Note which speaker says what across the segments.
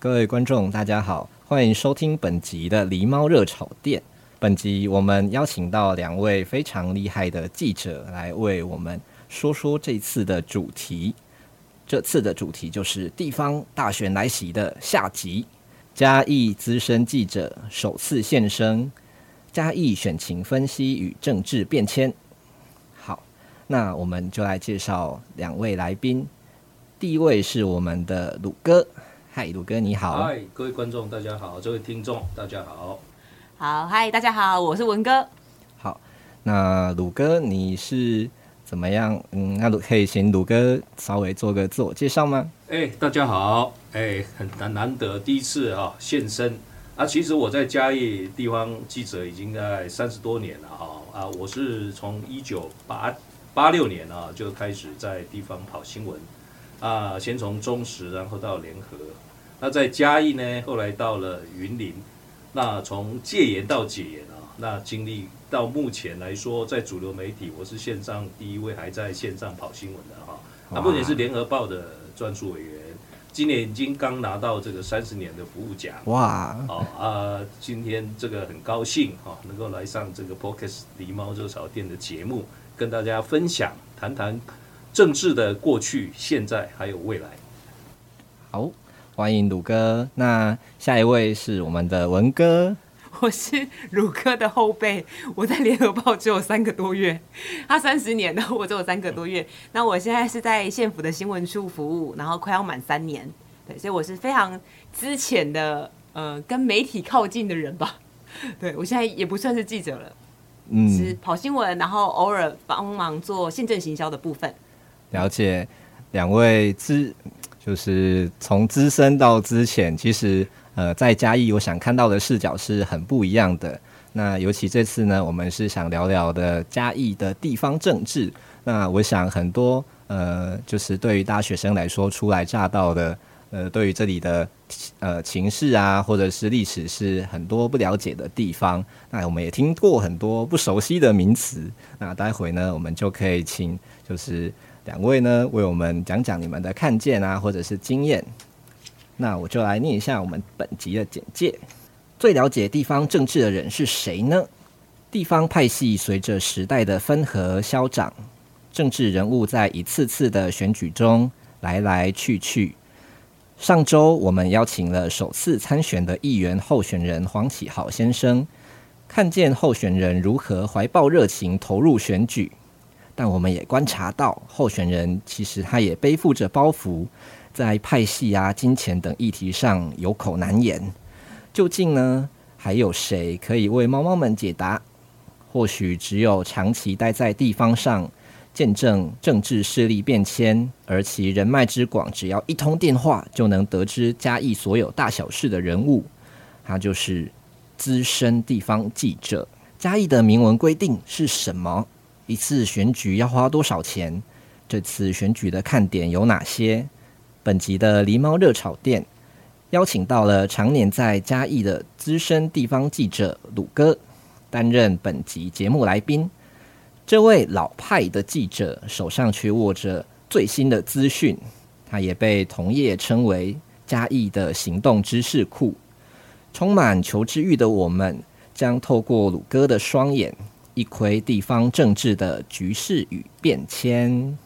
Speaker 1: 各位观众，大家好，欢迎收听本集的狸猫热炒店。本集我们邀请到两位非常厉害的记者来为我们说说这次的主题。这次的主题就是地方大选来袭的下集。嘉义资深记者首次现身，嘉义选情分析与政治变迁。好，那我们就来介绍两位来宾。第一位是我们的鲁哥。嗨，鲁哥你好！
Speaker 2: 嗨，各位观众大家好，这位听众大家好。
Speaker 3: 好，嗨，大家好，我是文哥。
Speaker 1: 好，那鲁哥你是怎么样？嗯，那可以请鲁哥稍微做个自我介绍吗？
Speaker 2: 哎，大家好，哎，很难难得第一次啊现身啊。其实我在嘉义地方记者已经在三十多年了哈啊，我是从一九八八六年啊就开始在地方跑新闻啊，先从中时，然后到联合。那在嘉义呢，后来到了云林，那从戒严到解严啊，那经历到目前来说，在主流媒体，我是线上第一位还在线上跑新闻的哈。那目前是联合报的专属委员，今年已经刚拿到这个三十年的服务奖。哇！哦啊，今天这个很高兴哈，能够来上这个 Podcast 狸猫热炒店的节目，跟大家分享谈谈政治的过去、现在还有未来。
Speaker 1: 好。欢迎鲁哥，那下一位是我们的文哥。
Speaker 3: 我是鲁哥的后辈，我在联合报只有三个多月，他三十年了，我只有三个多月。那我现在是在县府的新闻处服务，然后快要满三年，对，所以我是非常资浅的，呃，跟媒体靠近的人吧。对，我现在也不算是记者了，嗯，是跑新闻，然后偶尔帮忙做县政行销的部分。
Speaker 1: 了解，两位资。就是从资深到资浅，其实呃，在嘉义，我想看到的视角是很不一样的。那尤其这次呢，我们是想聊聊的嘉义的地方政治。那我想很多呃，就是对于大学生来说，初来乍到的呃，对于这里的呃情势啊，或者是历史是很多不了解的地方。那我们也听过很多不熟悉的名词。那待会呢，我们就可以请就是。两位呢，为我们讲讲你们的看见啊，或者是经验。那我就来念一下我们本集的简介。最了解地方政治的人是谁呢？地方派系随着时代的分合消长，政治人物在一次次的选举中来来去去。上周我们邀请了首次参选的议员候选人黄启豪先生，看见候选人如何怀抱热情投入选举。但我们也观察到，候选人其实他也背负着包袱，在派系啊、金钱等议题上有口难言。究竟呢，还有谁可以为猫猫们解答？或许只有长期待在地方上，见证政治势力变迁，而其人脉之广，只要一通电话就能得知嘉义所有大小事的人物，他就是资深地方记者。嘉义的明文规定是什么？一次选举要花多少钱？这次选举的看点有哪些？本集的狸猫热炒店邀请到了常年在嘉义的资深地方记者鲁哥，担任本集节目来宾。这位老派的记者手上却握着最新的资讯，他也被同业称为嘉义的行动知识库。充满求知欲的我们，将透过鲁哥的双眼。一窥地方政治的局势与变迁，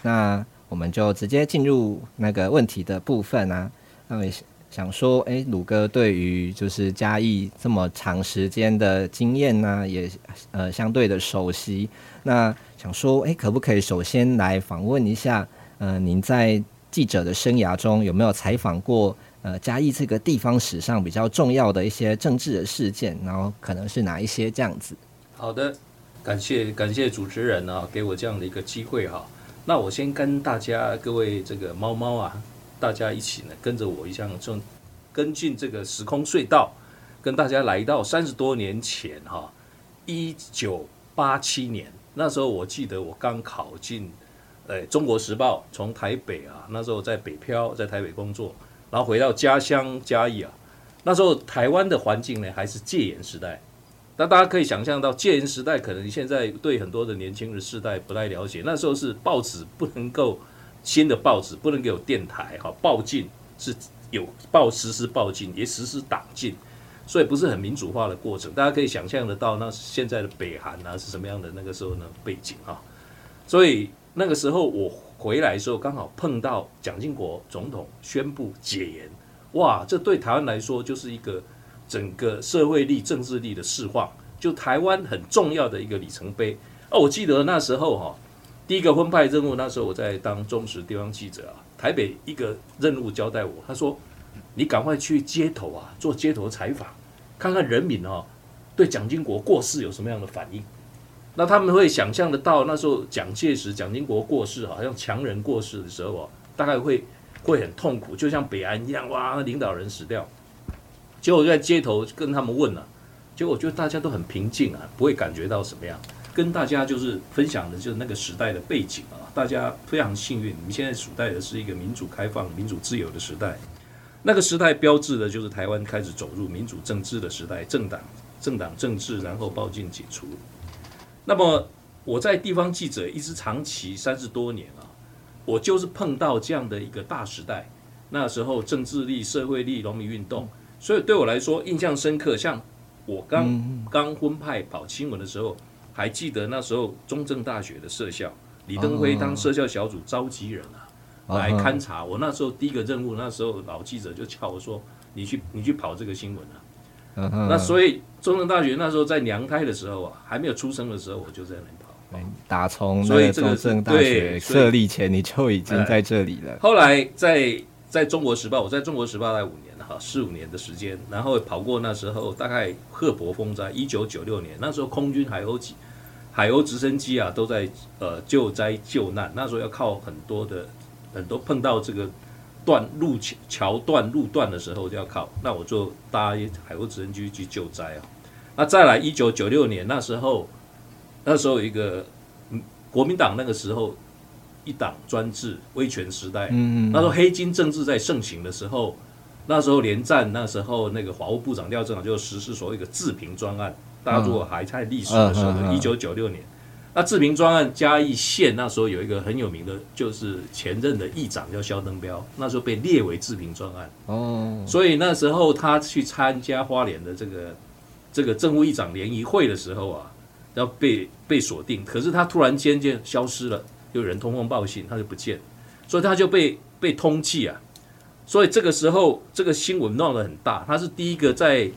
Speaker 1: 那我们就直接进入那个问题的部分啊。那我想说，诶、欸，鲁哥对于就是嘉义这么长时间的经验呢，也呃相对的熟悉。那想说，哎，可不可以首先来访问一下，呃，您在记者的生涯中有没有采访过，呃，嘉义这个地方史上比较重要的一些政治的事件，然后可能是哪一些这样子？
Speaker 2: 好的，感谢感谢主持人啊，给我这样的一个机会哈。那我先跟大家各位这个猫猫啊，大家一起呢，跟着我一样，就跟进这个时空隧道，跟大家来到三十多年前哈，一九八七年。那时候我记得我刚考进，呃，《中国时报》，从台北啊，那时候在北漂，在台北工作，然后回到家乡嘉义啊。那时候台湾的环境呢，还是戒严时代。那大家可以想象到，戒严时代可能现在对很多的年轻的世代不太了解。那时候是报纸不能够新的报纸不能够有电台哈，报禁是有报实施报禁，也实施党禁。所以不是很民主化的过程，大家可以想象得到，那现在的北韩啊是什么样的那个时候呢背景啊？所以那个时候我回来的时候，刚好碰到蒋经国总统宣布解严，哇，这对台湾来说就是一个整个社会力、政治力的释放，就台湾很重要的一个里程碑。哦，我记得那时候哈，第一个分派任务，那时候我在当中时地方记者啊，台北一个任务交代我，他说。你赶快去街头啊，做街头采访，看看人民哦，对蒋经国过世有什么样的反应？那他们会想象得到，那时候蒋介石、蒋经国过世，好像强人过世的时候啊，大概会会很痛苦，就像北安一样，哇，领导人死掉。结果就在街头跟他们问了，结果我觉得大家都很平静啊，不会感觉到什么样。跟大家就是分享的就是那个时代的背景啊，大家非常幸运，你们现在处在的是一个民主开放、民主自由的时代。那个时代标志的就是台湾开始走入民主政治的时代，政党政党政治，然后报禁解除。那么我在地方记者一直长期三十多年啊，我就是碰到这样的一个大时代。那时候政治力、社会力、农民运动，所以对我来说印象深刻。像我刚刚婚派跑新闻的时候，还记得那时候中正大学的社校李登辉当社校小组召集人啊。来勘察，我那时候第一个任务，那时候老记者就叫我说：“你去，你去跑这个新闻啊。”那所以中正大学那时候在娘胎的时候啊，还没有出生的时候，我就在那里跑。
Speaker 1: 打从所以中正大学设立前，你就已经在这里了。
Speaker 2: 后来在在中国时报，我在中国时报待五年哈，四五年的时间，然后跑过那时候大概赫伯风灾，一九九六年，那时候空军海鸥机、海鸥直升机啊都在呃救灾救难，那时候要靠很多的。很多碰到这个断路桥桥断路段的时候就要靠，那我就搭海鸥直升机去救灾啊。那再来一九九六年那时候，那时候有一个国民党那个时候一党专制威权时代，嗯嗯，那时候黑金政治在盛行的时候，那时候连战那时候那个法务部长廖正好就实施所谓的自评专案，大家如果还在历史的时候，一九九六年。那自评专案嘉义县那时候有一个很有名的，就是前任的议长叫萧登标，那时候被列为自评专案。哦，所以那时候他去参加花莲的这个这个政务议长联谊会的时候啊，要被被锁定，可是他突然间就消失了，有人通风报信，他就不见，所以他就被被通缉啊。所以这个时候这个新闻闹得很大，他是第一个在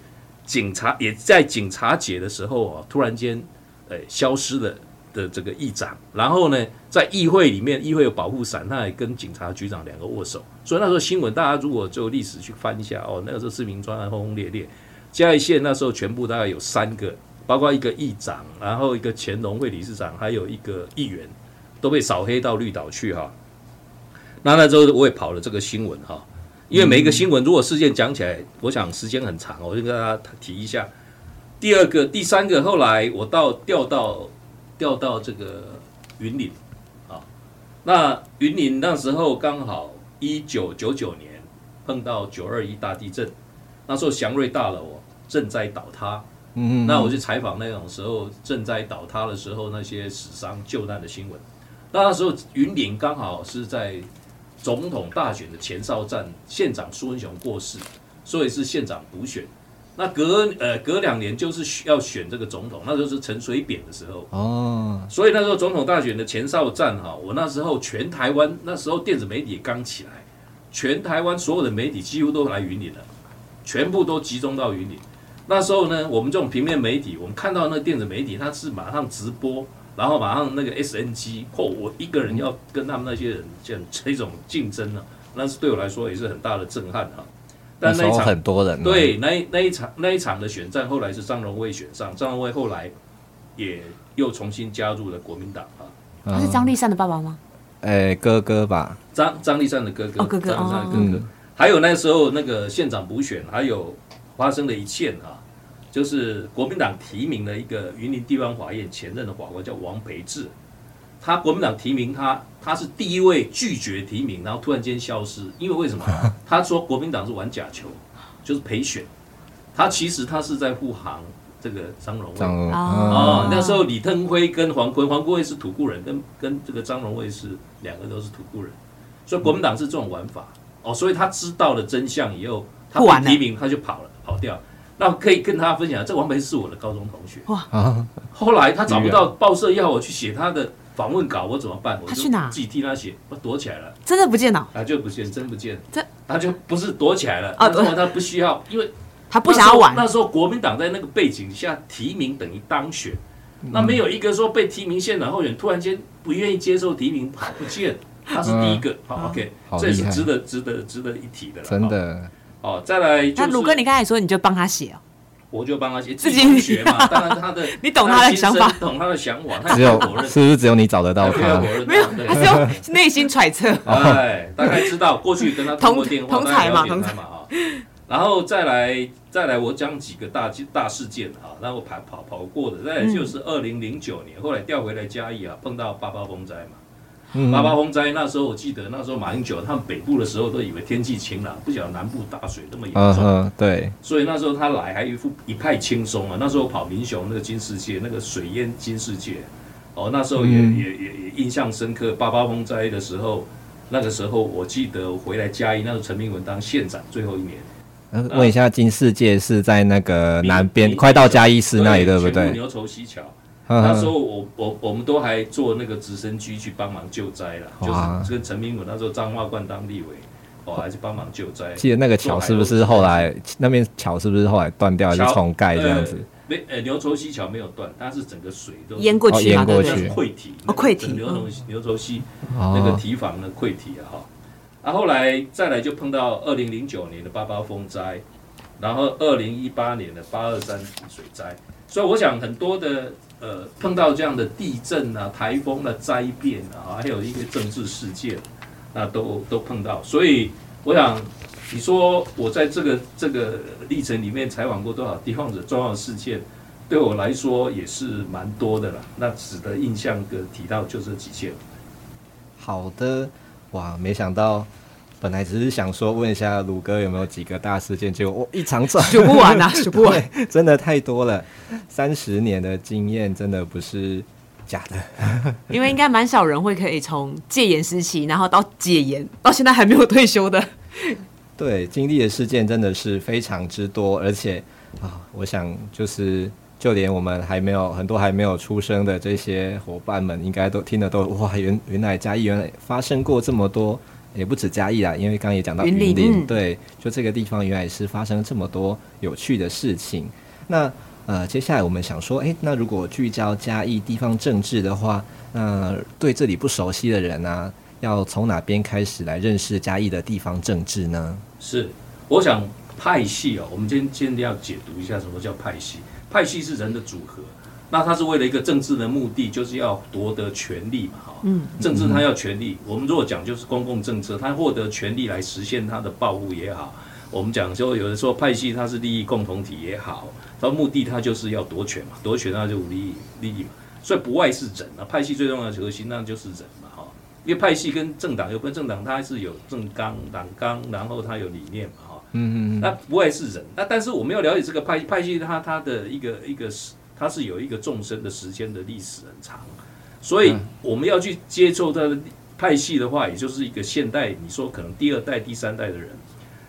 Speaker 2: 警察也在警察解的时候啊，突然间呃消失的。的这个议长，然后呢，在议会里面，议会有保护伞，他还跟警察局长两个握手。所以那时候新闻，大家如果就历史去翻一下，哦，那个时候市民专案轰轰烈烈。嘉义县那时候全部大概有三个，包括一个议长，然后一个前农会理事长，还有一个议员，都被扫黑到绿岛去哈。那那时候我也跑了这个新闻哈，因为每一个新闻如果事件讲起来，我想时间很长，我就跟大家提一下。第二个、第三个，后来我到调到。调到这个云岭，啊，那云岭那时候刚好一九九九年碰到九二一大地震，那时候祥瑞大楼正在倒塌，嗯，那我去采访那种时候震灾倒塌的时候那些死伤救难的新闻，那那时候云岭刚好是在总统大选的前哨战，县长苏文雄过世，所以是县长补选。那隔呃隔两年就是要选这个总统，那时候是陈水扁的时候哦，所以那时候总统大选的前哨战哈，我那时候全台湾那时候电子媒体刚起来，全台湾所有的媒体几乎都来云林了，全部都集中到云林。那时候呢，我们这种平面媒体，我们看到那个电子媒体，它是马上直播然后马上那个 SNG，嚯，我一个人要跟他们那些人这样这种竞争呢、啊，那是对我来说也是很大的震撼啊。但那一场
Speaker 1: 很多人，
Speaker 2: 对，那一那一场那一场的选战，后来是张荣味选上，张荣味后来也又重新加入了国民党啊。
Speaker 3: 他是张立善的爸爸吗？
Speaker 1: 哎、欸，哥哥吧，
Speaker 2: 张张立善的哥哥，
Speaker 3: 哦、哥哥，
Speaker 2: 张丽善的哥哥。还有那时候那个县长补选，还有发生的一切啊，就是国民党提名的一个云林地方法院前任的法官叫王培志，他国民党提名他，他是第一位拒绝提名，然后突然间消失，因为为什么？他说国民党是玩假球，就是陪选，他其实他是在护航。这个张荣味哦，那时候李登辉跟黄坤，黄坤卫是土库人，跟跟这个张荣卫是两个都是土库人，所以国民党是这种玩法。哦，所以他知道了真相以后，他不提名他就跑了，跑掉。那可以跟他分享，这王培是我的高中同学哇。后来他找不到报社要我去写他的访问稿，我怎么办？我就自己替他写，我躲起来了，
Speaker 3: 真的不见了？
Speaker 2: 他就不见，真不见，
Speaker 3: 这
Speaker 2: 他就不是躲起来了啊？他不需要，因为。
Speaker 3: 他不想要玩。
Speaker 2: 那时候国民党在那个背景下提名等于当选，那没有一个说被提名县长候选突然间不愿意接受提名跑不见，他是第一个。好，OK，这也是值得值得值得一提的了。
Speaker 1: 真的。
Speaker 2: 哦，再来。那
Speaker 3: 鲁哥，你刚才说你就帮他写哦。
Speaker 2: 我就帮他写，自己学嘛。当然他的，
Speaker 3: 你懂他的想法，
Speaker 2: 懂他的想法。
Speaker 1: 他只有是不是只有你找得到他？
Speaker 3: 没有，他是用内心揣测。
Speaker 2: 哎，大概知道过去跟他 通过电话，
Speaker 3: 同台嘛，同台嘛
Speaker 2: 啊。然后再来，再来，我讲几个大大事件啊，那我跑跑跑过的，再来就是二零零九年，后来调回来嘉义啊，碰到八八风灾嘛，八八风灾那时候我记得那时候马英九他们北部的时候都以为天气晴朗，不晓得南部大水那么严重，
Speaker 1: 对，
Speaker 2: 所以那时候他来还一副一派轻松啊，那时候跑民雄那个金世界那个水淹金世界，哦，那时候也也也也印象深刻，八八风灾的时候，那个时候我记得回来嘉义，那时候陈明文当县长最后一年。
Speaker 1: 问一下，金世界是在那个南边，快到嘉义市那里，对不对？
Speaker 2: 牛稠溪桥，那时候我我我们都还坐那个直升机去帮忙救灾了，就是跟陈明文那时候彰化县当立委，哦，还是帮忙救灾。
Speaker 1: 记得那个桥是不是后来那边桥是不是后来断掉，还是重盖这样子？
Speaker 2: 没，呃，牛稠溪桥没有断，它是整个水都
Speaker 3: 淹过去，
Speaker 1: 淹过去，
Speaker 2: 溃堤
Speaker 3: 哦，溃堤，
Speaker 2: 牛稠牛稠溪那个堤防的溃堤啊，哈。然后来再来就碰到二零零九年的八八风灾，然后二零一八年的八二三水灾，所以我想很多的呃碰到这样的地震啊、台风的灾变啊，还有一些政治事件，那都都碰到。所以我想你说我在这个这个历程里面采访过多少地方的重要事件，对我来说也是蛮多的了。那值得印象的提到就这几件。
Speaker 1: 好的。哇，没想到，本来只是想说问一下鲁哥有没有几个大事件，结果我一长串
Speaker 3: 数不完啊，数不完，
Speaker 1: 真的太多了。三十年的经验真的不是假的，
Speaker 3: 因为应该蛮少人会可以从戒严时期，然后到解严，到现在还没有退休的。
Speaker 1: 对，经历的事件真的是非常之多，而且啊，我想就是。就连我们还没有很多还没有出生的这些伙伴们，应该都听得都哇，原原来嘉义原来发生过这么多，也不止嘉义啦，因为刚刚也讲到云林，林，对，就这个地方原来是发生这么多有趣的事情。那呃，接下来我们想说，诶，那如果聚焦嘉义地方政治的话，那对这里不熟悉的人呢、啊，要从哪边开始来认识嘉义的地方政治呢？
Speaker 2: 是，我想派系哦，我们今天今天要解读一下什么叫派系。派系是人的组合，那他是为了一个政治的目的，就是要夺得权力嘛，哈。嗯。政治他要权力，我们如果讲就是公共政策，他获得权力来实现他的抱负也好，我们讲说有的说派系它是利益共同体也好，他目的他就是要夺权嘛，夺权那就利益利益嘛，所以不外是人啊。派系最重要的核心那就是人嘛，哈。因为派系跟政党有关，政党它是有政纲、党纲，然后它有理念嘛。哈嗯嗯，那不外是人，那但是我们要了解这个派派系，它它的一个一个是，它是有一个众生的时间的历史很长，所以我们要去接触它的派系的话，也就是一个现代，你说可能第二代、第三代的人，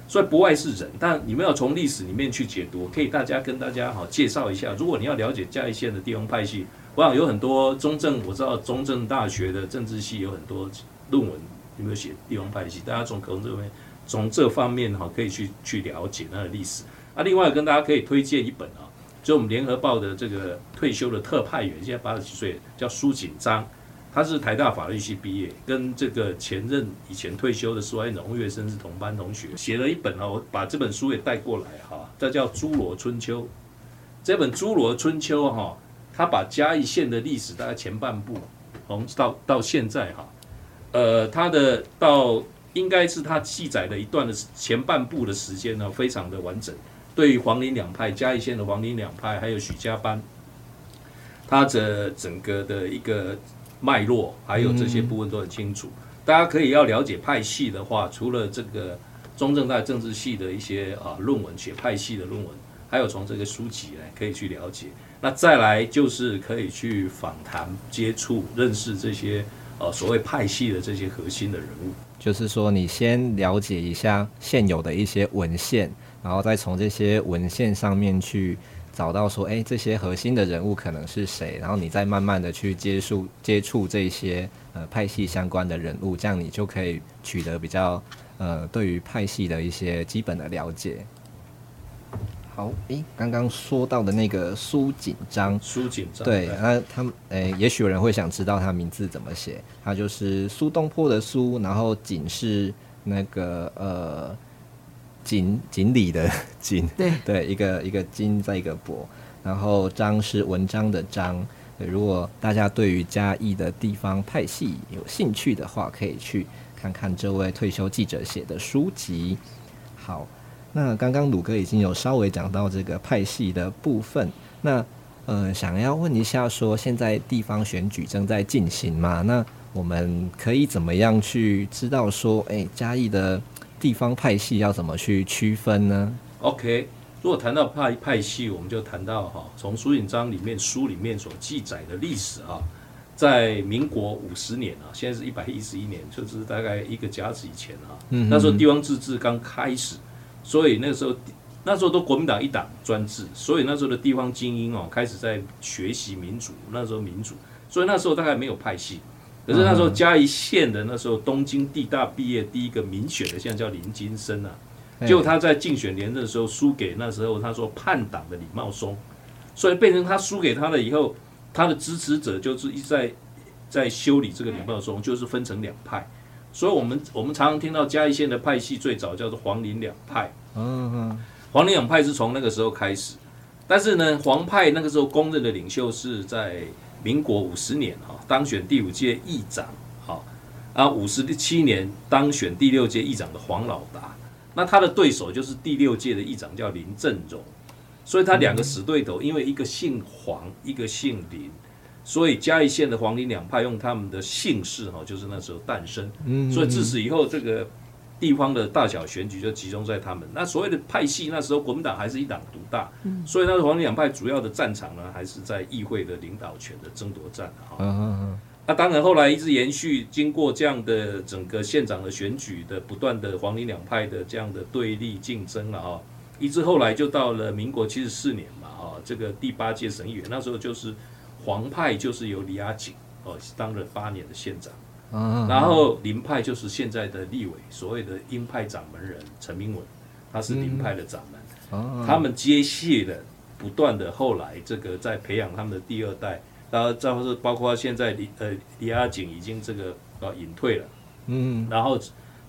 Speaker 2: 所以不外是人。但你们要从历史里面去解读，可以大家跟大家好介绍一下。如果你要了解嘉义县的地方派系，我想有很多中正，我知道中正大学的政治系有很多论文有没有写地方派系，大家从可能这边。从这方面哈，可以去去了解那个历史。啊，另外跟大家可以推荐一本啊，就我们联合报的这个退休的特派员，现在八十几岁，叫苏锦章，他是台大法律系毕业，跟这个前任以前退休的苏安荣岳生是同班同学，写了一本啊，我把这本书也带过来哈，这叫《侏罗春秋》。这本《侏罗春秋》哈，他把嘉义县的历史大概前半部，从到到现在哈，呃，他的到应该是他记载的一段的前半部的时间呢，非常的完整。对于黄林两派，嘉义县的黄林两派，还有许家班，他的整个的一个脉络，还有这些部分都很清楚。大家可以要了解派系的话，除了这个中正大政治系的一些啊论文，写派系的论文，还有从这个书籍来可以去了解。那再来就是可以去访谈、接触、认识这些呃所谓派系的这些核心的人物。
Speaker 1: 就是说，你先了解一下现有的一些文献。然后再从这些文献上面去找到说，哎，这些核心的人物可能是谁？然后你再慢慢的去接触接触这些呃派系相关的人物，这样你就可以取得比较呃对于派系的一些基本的了解。好，诶，刚刚说到的那个苏锦章，
Speaker 2: 苏锦章，
Speaker 1: 对，那他们，诶，也许有人会想知道他名字怎么写，他就是苏东坡的苏，然后锦是那个呃。锦锦鲤的 锦，
Speaker 3: 对
Speaker 1: 对，一个一个金在一个帛，然后章是文章的章。如果大家对于嘉义的地方派系有兴趣的话，可以去看看这位退休记者写的书籍。好，那刚刚鲁哥已经有稍微讲到这个派系的部分，那呃，想要问一下，说现在地方选举正在进行嘛？那我们可以怎么样去知道说，哎，嘉义的地方派系要怎么去区分呢
Speaker 2: ？OK，如果谈到派派系，我们就谈到哈，从苏锦章里面书里面所记载的历史啊，在民国五十年啊，现在是一百一十一年，就是大概一个甲子以前啊，嗯、那时候地方自治刚开始，所以那时候那时候都国民党一党专制，所以那时候的地方精英哦，开始在学习民主，那时候民主，所以那时候大概没有派系。可是那时候嘉义县的那时候东京地大毕业第一个民选的，现在叫林金生啊，结果他在竞选连任的时候输给那时候他说叛党的李茂松，所以变成他输给他了以后，他的支持者就是一直在在修理这个李茂松，就是分成两派，所以我们我们常常听到嘉义县的派系最早叫做黄林两派，嗯嗯，黄林两派是从那个时候开始，但是呢黄派那个时候公认的领袖是在。民国五十年哈当选第五届议长，好啊，五十七年当选第六届议长的黄老达，那他的对手就是第六届的议长叫林正荣，所以他两个死对头，因为一个姓黄，一个姓林，所以嘉义县的黄林两派用他们的姓氏哈，就是那时候诞生，所以自此以后这个。地方的大小选举就集中在他们。那所谓的派系，那时候国民党还是一党独大，所以那时候黄林两派主要的战场呢，还是在议会的领导权的争夺战哈。那当然后来一直延续，经过这样的整个县长的选举的不断的黄林两派的这样的对立竞争了哈，一直后来就到了民国七十四年嘛哈，这个第八届省议员那时候就是黄派就是由李阿锦哦当了八年的县长。然后林派就是现在的立委，所谓的鹰派掌门人陈明文，他是林派的掌门。他们接续的不断的后来这个在培养他们的第二代，然后再是包括现在李呃李亚锦已经这个呃隐退了，嗯，然后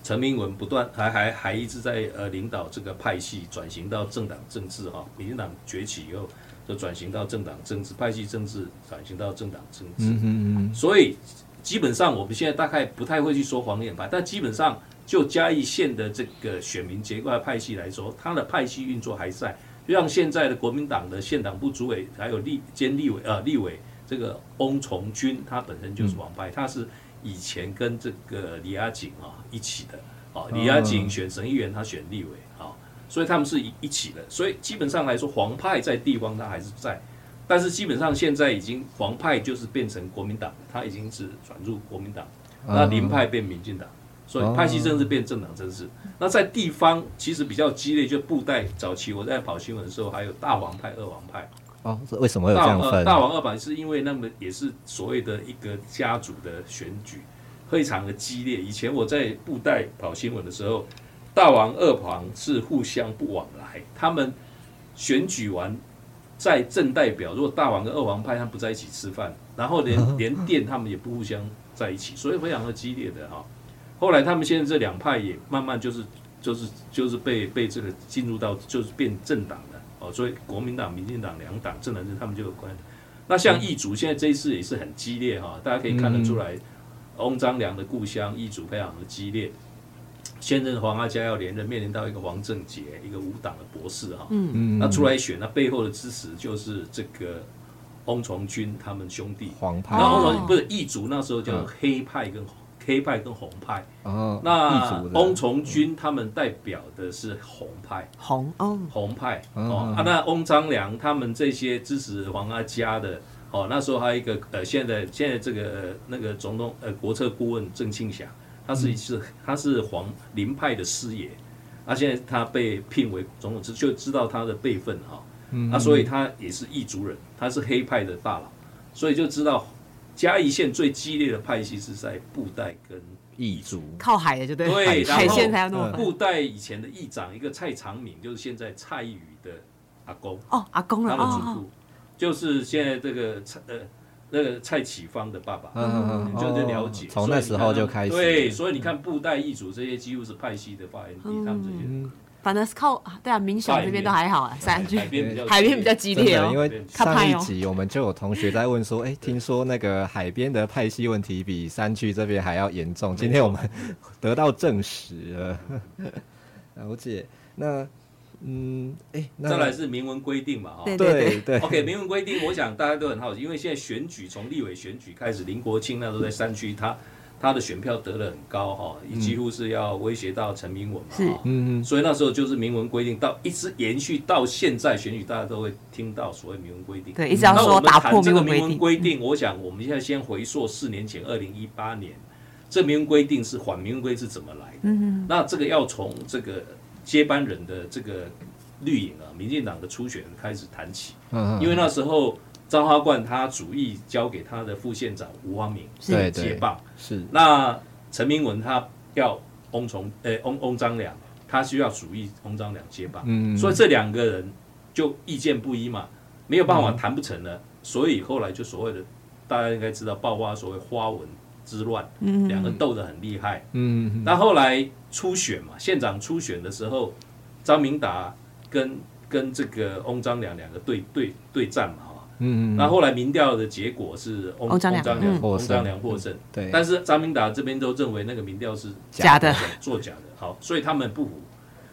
Speaker 2: 陈明文不断还还还一直在呃领导这个派系转型到政党政治哈，民进党崛起以后就转型到政党政治，派系政治转型到政党政治，嗯嗯，所以。基本上我们现在大概不太会去说黄脸派，但基本上就嘉义县的这个选民结构派系来说，他的派系运作还在。就像现在的国民党的县党部主委还有立兼立委呃立委这个翁崇军，他本身就是王派，他是以前跟这个李亚景啊一起的啊，李亚景选省议员，他选立委啊，所以他们是一一起的。所以基本上来说，黄派在地方他还是在。但是基本上现在已经黄派就是变成国民党，他已经是转入国民党，那林派变民进党，所以派系政治变政党政治。那在地方其实比较激烈，就布袋早期我在跑新闻的时候，还有大王派、二王派。
Speaker 1: 哦，为什么会有这样分？
Speaker 2: 大王二派是因为那么也是所谓的一个家族的选举，非常的激烈。以前我在布袋跑新闻的时候，大王二王是互相不往来，他们选举完。在正代表，如果大王跟二王派他们不在一起吃饭，然后连 连殿他们也不互相在一起，所以非常的激烈的哈。后来他们现在这两派也慢慢就是就是就是被被这个进入到就是变政党了哦，所以国民党、民进党两党政党他们就有关。那像义族现在这一次也是很激烈哈，大家可以看得出来，翁章良的故乡义族非常的激烈。现任黄阿嘉要连任，面临到一个黄正杰，一个无党的博士哈，嗯。嗯，那出来选，那背后的支持就是这个翁从军他们兄弟。
Speaker 1: 黄派，
Speaker 2: 那翁从军不是异族，那时候叫黑派跟黑派跟红派，哦，那翁从军他们代表的是红派，
Speaker 3: 红哦，
Speaker 2: 红派哦，啊，那翁章良他们这些支持黄阿嘉的，哦，那时候还有一个呃，现在现在这个那个总统呃国策顾问郑庆祥。他是一是他是黄林派的师爷，那现在他被聘为总统，就知道他的辈分哈，那所以他也是异族人，他是黑派的大佬，所以就知道嘉义县最激烈的派系是在布袋跟异族，
Speaker 3: 靠海的就对，
Speaker 2: 对，
Speaker 3: 海鲜才要弄。
Speaker 2: 布袋以前的议长一个蔡长敏，就是现在蔡宇的阿公
Speaker 3: 哦，阿公了，
Speaker 2: 他的祖父就是现在这个蔡呃。那个蔡启芳的爸爸，嗯，就就了解，
Speaker 1: 从那时候就开始。
Speaker 2: 对，所以你看布袋一族这些几乎是派系的发源地，他们这些，
Speaker 3: 反正是靠对啊，民雄这边都还好啊，山区海边比较海边比较激烈哦。
Speaker 1: 因为上一集我们就有同学在问说，哎，听说那个海边的派系问题比山区这边还要严重，今天我们得到证实了。了解，那。嗯，哎、欸，再
Speaker 2: 来是明文规定嘛，哈，
Speaker 3: 对对对
Speaker 2: ，OK，明文规定，我想大家都很好奇，因为现在选举从立委选举开始，林国清那时候在山区，他他的选票得的很高，哈，几乎是要威胁到陈明文嘛，是，嗯嗯，所以那时候就是明文规定，到一直延续到现在选举，大家都会听到所谓明文规定，
Speaker 3: 对，一直要说打破这个明文规
Speaker 2: 定，我想我们现在先回溯四年前，二零一八年，这明文规定是缓明文规是怎么来的？嗯嗯，那这个要从这个。接班人的这个绿营啊，民进党的初选开始谈起，因为那时候张花冠他主意交给他的副县长吴芳明接棒，是。那陈明文他要翁从诶翁翁章良，他需要主意翁章良接棒，所以这两个人就意见不一嘛，没有办法谈不成了，所以后来就所谓的大家应该知道爆发所谓花文之乱，两个斗得很厉害，嗯，那后来。初选嘛，县长初选的时候，张明达跟跟这个翁章良两个对对对战嘛，哈，嗯嗯，那后来民调的结果是翁翁章良翁章良获胜，对，但是张明达这边都认为那个民调是假的，作假的，好，所以他们不服，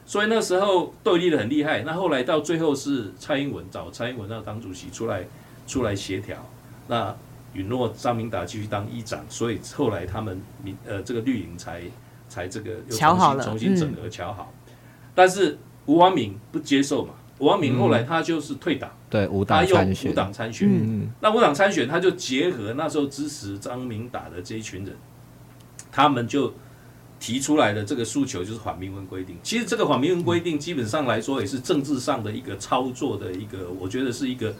Speaker 2: 所以那时候对立的很厉害，那后来到最后是蔡英文找蔡英文那党主席出来出来协调，那允诺张明达继续当议长，所以后来他们民呃这个绿营才。才这个又重新重新整合乔好，但是吴王敏不接受嘛？吴王敏后来他就是退党，
Speaker 1: 对，无党参选，
Speaker 2: 无党参选。那无党参选，他就结合那时候支持张明达的这一群人，他们就提出来的这个诉求就是缓明文规定。其实这个缓明文规定基本上来说也是政治上的一个操作的一个，我觉得是一个。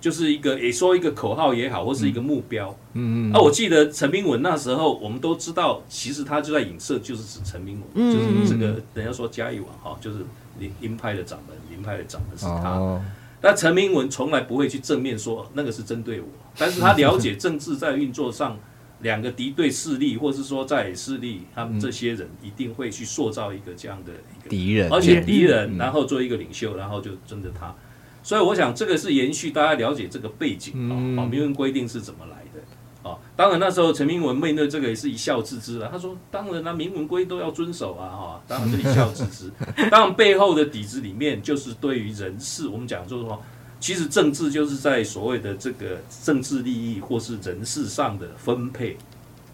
Speaker 2: 就是一个也说一个口号也好，或是一个目标。嗯嗯。那、啊、我记得陈明文那时候，我们都知道，其实他就在影射，就是指陈明文，嗯、就是这个人家说嘉义王哈，就是林林派的掌门，林派的掌门是他。哦、但陈明文从来不会去正面说那个是针对我，但是他了解政治在运作上，两个敌对势力，或是说在野势力，他们这些人一定会去塑造一个这样的一个
Speaker 1: 敌人，
Speaker 2: 而且敌人，然后做一个领袖，然后就针着他。所以我想，这个是延续大家了解这个背景啊，哦，明文规定是怎么来的啊？当然那时候陈明文面对这个也是一笑置之啊。他说：“当然啦明文规都要遵守啊，哈，当然是一笑置之。当然背后的底子里面就是对于人事，我们讲说什么，其实政治就是在所谓的这个政治利益或是人事上的分配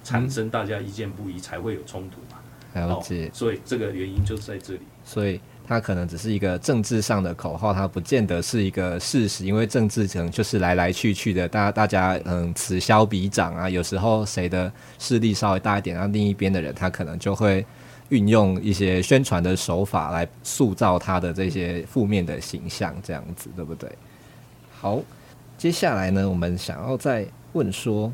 Speaker 2: 产生大家意见不一，才会有冲突嘛。
Speaker 1: 了解。
Speaker 2: 所以这个原因就是在这里。
Speaker 1: 所以。它可能只是一个政治上的口号，它不见得是一个事实，因为政治可能就是来来去去的，大家大家嗯此消彼长啊，有时候谁的势力稍微大一点，然后另一边的人他可能就会运用一些宣传的手法来塑造他的这些负面的形象，这样子对不对？好，接下来呢，我们想要再问说，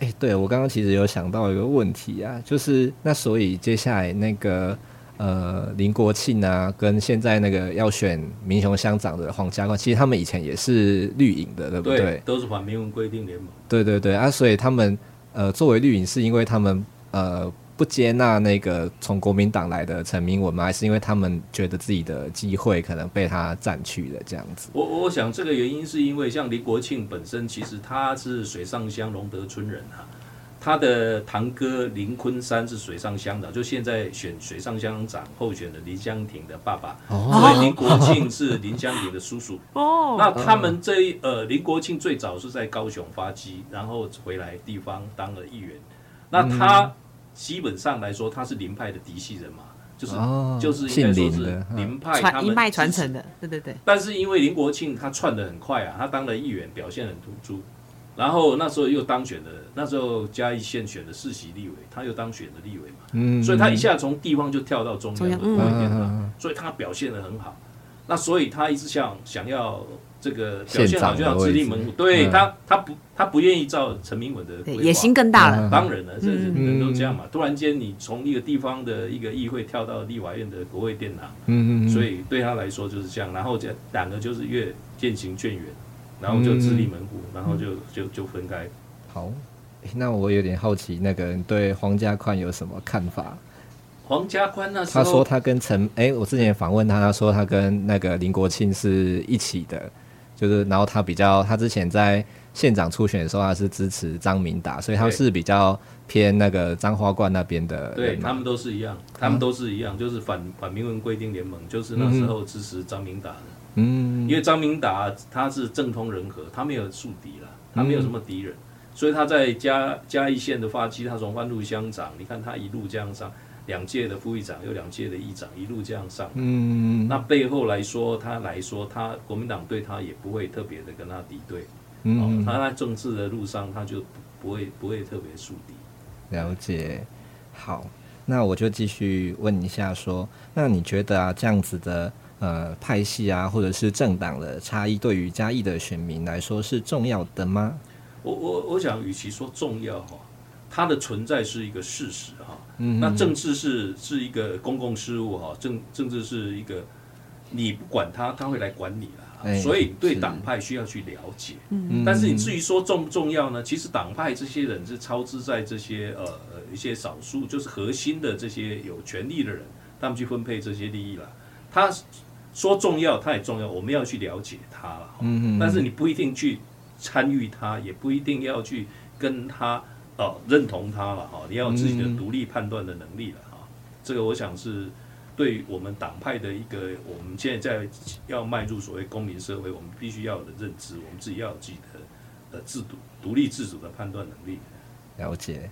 Speaker 1: 哎，对，我刚刚其实有想到一个问题啊，就是那所以接下来那个。呃林国庆啊，跟现在那个要选民雄乡长的黄家冠，其实他们以前也是绿营的，对不对？
Speaker 2: 对，都是反明文规定联盟。
Speaker 1: 对对对啊，所以他们呃作为绿营，是因为他们呃。不接纳那个从国民党来的陈明文吗？还是因为他们觉得自己的机会可能被他占去了这样子？
Speaker 2: 我我想这个原因是因为像林国庆本身，其实他是水上乡龙德村人啊，他的堂哥林坤山是水上乡长，就现在选水上乡长候选的林香婷的爸爸，哦、所以林国庆是林香婷的叔叔。哦，那他们这一呃林国庆最早是在高雄发迹，然后回来地方当了议员，那他。嗯。基本上来说，他是林派的嫡系人嘛，就是、哦、就是应该说是林派他们
Speaker 3: 一脉传承的，对对对。
Speaker 2: 但是因为林国庆他窜得很快啊，他当了议员，表现很突出，然后那时候又当选了，那时候嘉义县选的世袭立委，他又当选了立委嘛，嗯，所以他一下从地方就跳到中央的国会殿堂，所以他表现得很好。那所以他一直想想要。这个表现好就要自立门户，对他，他不，他不愿意照陈明文的
Speaker 3: 野心更大了。
Speaker 2: 当然了，这是人都这样嘛。突然间，你从一个地方的一个议会跳到立法院的国会殿堂，嗯嗯，所以对他来说就是这样。然后这两个就是越渐行渐远，然后就自立门户，然后就就就分开。
Speaker 1: 好，那我有点好奇，那个人对黄家宽有什么看法？
Speaker 2: 黄家宽那时
Speaker 1: 候他说他跟陈，哎，我之前访问他，他说他跟那个林国庆是一起的。就是，然后他比较，他之前在县长初选的时候，他是支持张明达，所以他是比较偏那个张花冠那边的。
Speaker 2: 对，他们都是一样，他们都是一样，就是反反明文规定联盟，就是那时候支持张明达的。嗯，因为张明达他是政通人和，他没有树敌了，他没有什么敌人，所以他在嘉嘉义县的发迹，他从番路乡长，你看他一路这样上。两届的副议长，又两届的议长，一路这样上。嗯，那背后来说，他来说，他国民党对他也不会特别的跟他敌对。嗯、哦，他在政治的路上，他就不会不会特别树敌。
Speaker 1: 了解。好，那我就继续问一下，说，那你觉得啊，这样子的呃派系啊，或者是政党的差异，对于嘉义的选民来说是重要的吗？
Speaker 2: 我我我想，与其说重要哈，它的存在是一个事实哈。嗯那政治是是一个公共事务哈，政政治是一个你不管他，他会来管你了，所以对党派需要去了解。嗯但是你至于说重不重要呢？其实党派这些人是操之在这些呃一些少数，就是核心的这些有权利的人，他们去分配这些利益了。他说重要，它也重要，我们要去了解它了。但是你不一定去参与它，也不一定要去跟它。哦，认同它了哈，你要有自己的独立判断的能力了哈。嗯、这个我想是对于我们党派的一个，我们现在在要迈入所谓公民社会，我们必须要有的认知，我们自己要有自己的呃自主、独立自主的判断能力。
Speaker 1: 了解，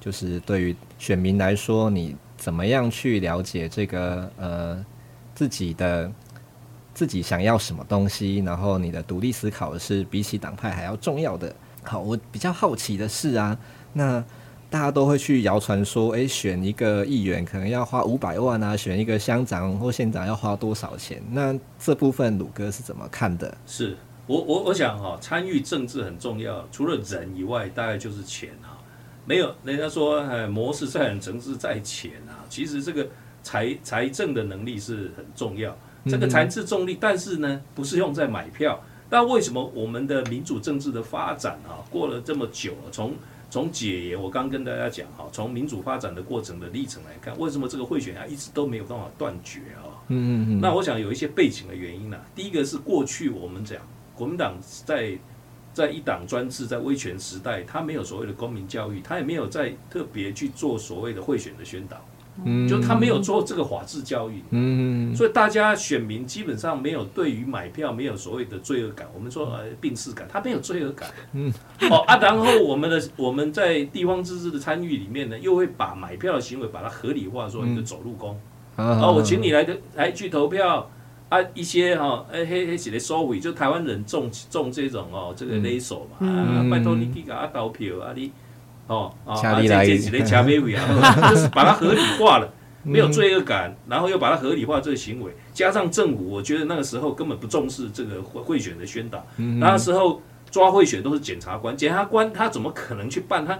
Speaker 1: 就是对于选民来说，你怎么样去了解这个呃自己的自己想要什么东西，然后你的独立思考是比起党派还要重要的。好，我比较好奇的是啊。那大家都会去谣传说，哎，选一个议员可能要花五百万啊，选一个乡长或县长要花多少钱？那这部分鲁哥是怎么看的？
Speaker 2: 是我我我想哈，参与政治很重要，除了人以外，大概就是钱啊。没有人家说，哎，谋事在人，成事在钱啊。其实这个财财政的能力是很重要，这个残次重力，但是呢，不是用在买票。那为什么我们的民主政治的发展啊，过了这么久了，从从解严，我刚跟大家讲哈，从民主发展的过程的历程来看，为什么这个贿选啊一直都没有办法断绝啊？嗯嗯嗯。那我想有一些背景的原因呢、啊。第一个是过去我们讲国民党在在一党专制在威权时代，他没有所谓的公民教育，他也没有在特别去做所谓的贿选的宣导。嗯，就他没有做这个法治教育，嗯，所以大家选民基本上没有对于买票没有所谓的罪恶感。我们说呃，病耻感，他没有罪恶感，嗯，哦啊，然后我们的我们在地方自治的参与里面呢，又会把买票的行为把它合理化，说你的走路工，啊，我请你来的来去投票啊，一些哈，哎嘿嘿，写的收尾，就台湾人种种这种哦，这个勒索嘛，啊，拜托你去给他投票啊，你。哦啊，这这几类卡贝维啊，就是把它合理化了，没有罪恶感，然后又把它合理化这个行为，加上政府，我觉得那个时候根本不重视这个贿选的宣导，那时候抓贿选都是检察官，检察官他怎么可能去办他？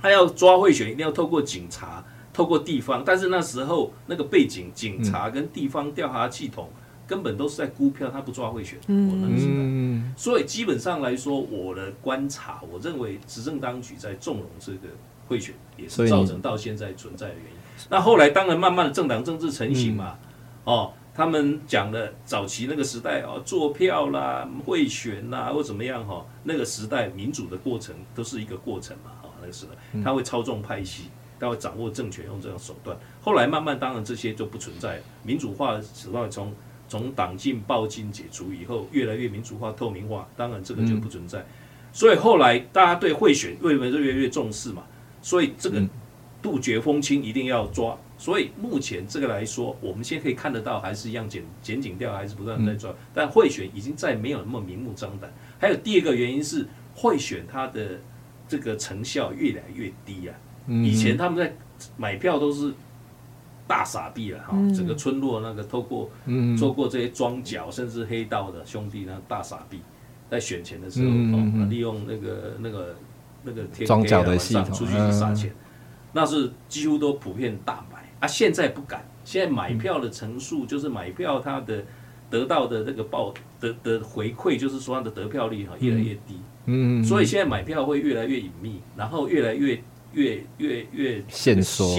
Speaker 2: 他要抓贿选，一定要透过警察。透过地方，但是那时候那个背景，警察跟地方调查系统根本都是在估票，他不抓贿选。我那个时代，所以基本上来说，我的观察，我认为执政当局在纵容这个贿选，也是造成到现在存在的原因。那后来当然慢慢的政党政治成型嘛，哦。他们讲的早期那个时代哦，做票啦、贿选啦或怎么样哈，那个时代民主的过程都是一个过程嘛，哈，那个时代他会操纵派系，他会掌握政权，用这种手段。后来慢慢当然这些就不存在了，民主化的时代从从党禁、报禁解除以后，越来越民主化、透明化，当然这个就不存在。所以后来大家对贿选为什么越来越重视嘛？所以这个杜绝风清一定要抓。所以目前这个来说，我们现在可以看得到，还是一样减减警调，还是不断在抓。但贿选已经再没有那么明目张胆。还有第二个原因是，贿选它的这个成效越来越低啊。以前他们在买票都是大傻逼了哈，整个村落那个透过做过这些庄脚甚至黑道的兄弟那大傻逼，在选钱的时候哦，利用那个那个那个
Speaker 1: 庄脚的系统
Speaker 2: 出去撒钱，那是几乎都普遍大买。啊，现在不敢。现在买票的层数，就是买票他的得到的那个报的的回馈，就是说他的得票率哈越来越低。嗯，所以现在买票会越来越隐秘，然后越来越越越越
Speaker 1: 限缩，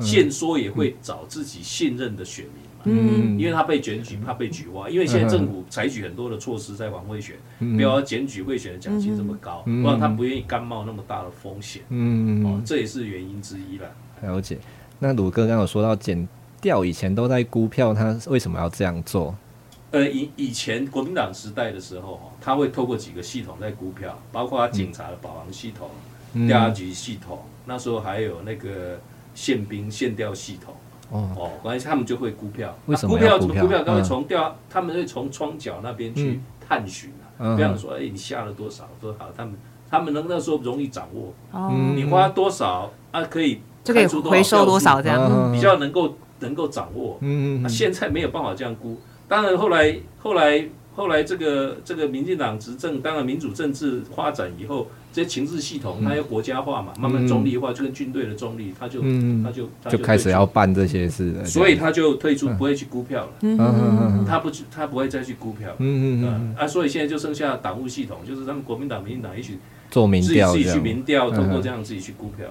Speaker 2: 限缩也会找自己信任的选民嘛。嗯，因为他被检举，怕被举报。因为现在政府采取很多的措施在防贿选，不要检举贿选的奖金这么高，不然他不愿意甘冒那么大的风险。嗯，哦，这也是原因之一了。
Speaker 1: 了解。那鲁哥刚刚有说到检调以前都在估票，他为什么要这样做？
Speaker 2: 呃，以以前国民党时代的时候，哈，他会透过几个系统在估票，包括警察的保安系统、调查局系统，那时候还有那个宪兵宪调系统。哦哦，关系他们就会估票。
Speaker 1: 为什么
Speaker 2: 估票？怎么估票？他会从调，他们会从窗角那边去探寻啊。比方说，哎，你下了多少多好？他们他们能那时候容易掌握。哦，你花多少啊？可以。
Speaker 3: 就可以回收多少这样，
Speaker 2: 比较能够能够掌握。嗯嗯。现在没有办法这样估。当然后来后来后来这个这个民进党执政，当然民主政治发展以后，这些情治系统它要国家化嘛，慢慢中立化，就跟军队的中立，他就他就
Speaker 1: 就开始要办这些事了。
Speaker 2: 所以他就退出，不会去估票了。嗯。嗯他不他不会再去估票。嗯嗯啊，所以现在就剩下党务系统，就是他们国民党、民进党一起
Speaker 1: 做民调，
Speaker 2: 自己去民调，通过这样自己去估票。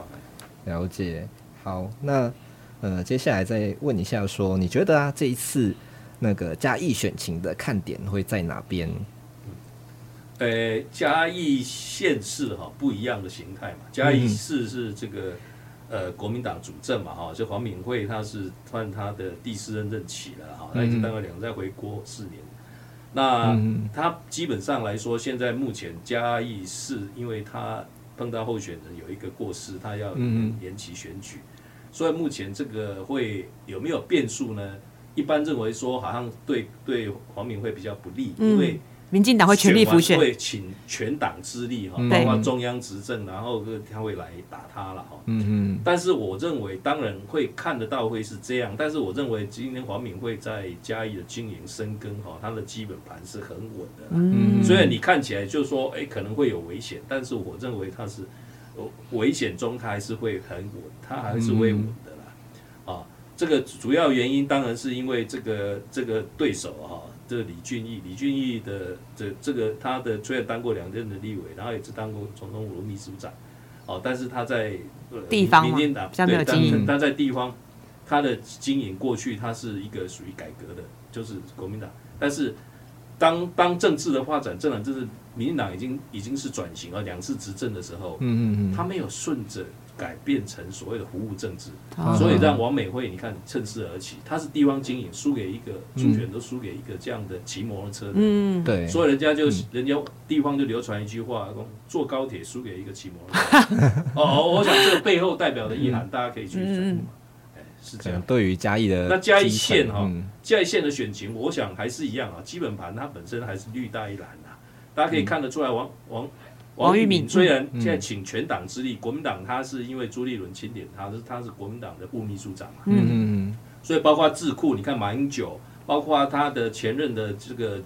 Speaker 1: 了解，好，那呃，接下来再问一下，说你觉得啊，这一次那个嘉义选情的看点会在哪边？
Speaker 2: 呃，嘉义县市哈不一样的形态嘛，嘉义市是这个呃国民党主政嘛哈，就黄敏惠他是算他的第四任任期了哈，他已经当了两任回国四年，那他基本上来说，现在目前嘉义市，因为他。碰到候选人有一个过失，他要延期选举，所以目前这个会有没有变数呢？一般认为说，好像对对黄敏惠比较不利，因为。
Speaker 3: 民进党会全力辅选，
Speaker 2: 会请全党之力哈，包括中央执政，然后他会来打他了哈。嗯嗯。但是我认为，当然会看得到会是这样，但是我认为今天黄敏惠在嘉义的经营深耕哈，他的基本盘是很稳的。嗯。虽然你看起来就是说，哎，可能会有危险，但是我认为他是危险中他还是会很稳，他还是会稳这个主要原因当然是因为这个这个对手哈。这个李俊毅，李俊毅的这这个他的虽然当过两任的立委，然后也是当过总统府秘书长，哦，但是他在
Speaker 3: 地方
Speaker 2: 民进党对，但他在地方他的经营过去，他是一个属于改革的，就是国民党。但是当当政治的发展，政党就是民进党已经已经是转型了两次执政的时候，嗯嗯嗯，他没有顺着。改变成所谓的服务政治，所以让王美惠你看趁势而起，他是地方经营，输给一个主权都输给一个这样的骑摩托车的，嗯，对，所以人家就人家地方就流传一句话，说坐高铁输给一个骑摩托车。哦，我想这个背后代表的意涵，大家可以去揣摩。哎，是这样。
Speaker 1: 对于嘉义的
Speaker 2: 那嘉义县哈，嘉义县的选情，我想还是一样啊，基本盘它本身还是绿大一蓝啊，大家可以看得出来，王王。王玉敏虽然现在请全党之力，国民党他是因为朱立伦钦点他，是他是国民党的副秘书长嘛，嗯嗯，所以包括智库，你看马英九，包括他的前任的这个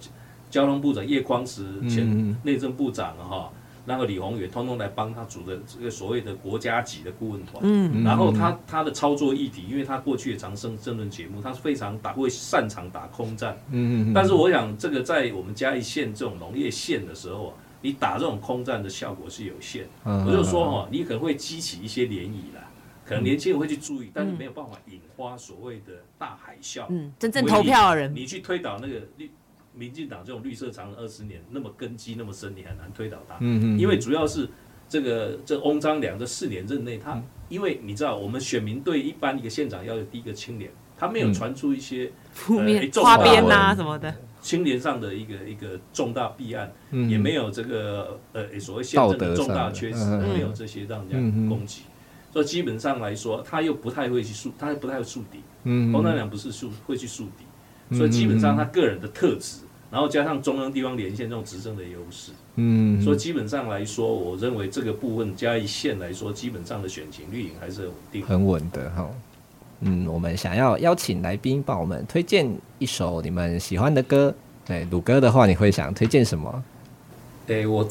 Speaker 2: 交通部长叶匡时，前内政部长哈，那个李鸿源通通来帮他组的这个所谓的国家级的顾问团。
Speaker 3: 嗯，
Speaker 2: 然后他他的操作议题，因为他过去也常上政论节目，他是非常打会擅长打空战。
Speaker 4: 嗯嗯。
Speaker 2: 但是我想，这个在我们嘉义县这种农业县的时候啊，你打这种空战的效果是有限。我就说哈，你可能会激起一些涟漪啦，可能年轻人会去注意，但是没有办法引发所谓的大海啸。
Speaker 3: 嗯，真正投票的人，
Speaker 2: 你去推倒那个绿民进党这种绿色长二十年那么根基那么深，你很难推倒他。嗯嗯。因为主要是这个这翁章良这四年任内，他因为你知道，我们选民对一般一个县长要有第一个清廉，他没有传出一些
Speaker 3: 负面花边呐什么的。
Speaker 2: 清廉上的一个一个重大弊案，嗯、也没有这个呃所谓宪政的重大缺失，嗯、没有这些让人家攻击。嗯、所以基本上来说，他又不太会去树，他不太会树敌。嗯，翁章梁不是树会去树敌，嗯、所以基本上他个人的特质，然后加上中央地方连线这种执政的优势，嗯，所以基本上来说，我认为这个部分加一线来说，基本上的选情绿营还是很稳定，
Speaker 4: 很稳的哈。嗯，我们想要邀请来宾帮我们推荐一首你们喜欢的歌。对，鲁哥的话，你会想推荐什么？
Speaker 2: 对，我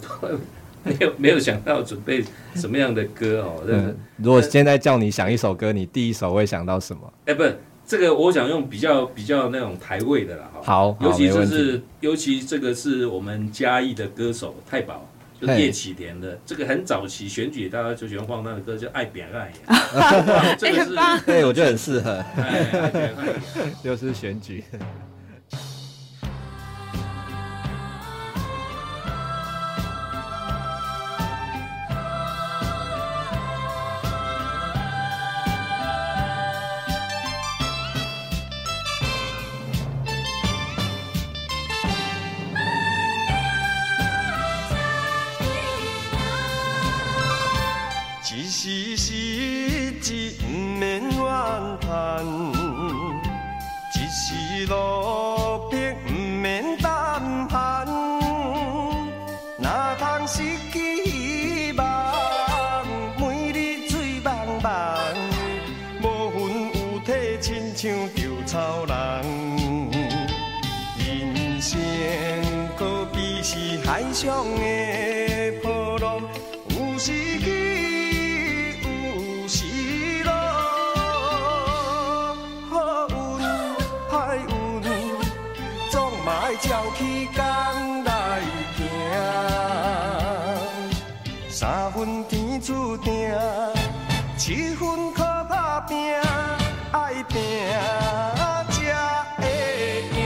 Speaker 2: 没有没有想到准备什么样的歌哦。
Speaker 4: 嗯，如果现在叫你想一首歌，你第一首会想到什么？
Speaker 2: 哎，不是这个，我想用比较比较那种台味的啦。
Speaker 4: 好，
Speaker 2: 尤其就是尤其这个是我们嘉义的歌手太保。就叶启田的这个很早期选举，大家就喜欢放那的歌，叫《爱扁爱》。这个是，
Speaker 4: 对，我觉得很适合。
Speaker 2: 爱扁爱，
Speaker 4: 就是选举。
Speaker 1: 七
Speaker 4: 分靠打拼爱拼才会赢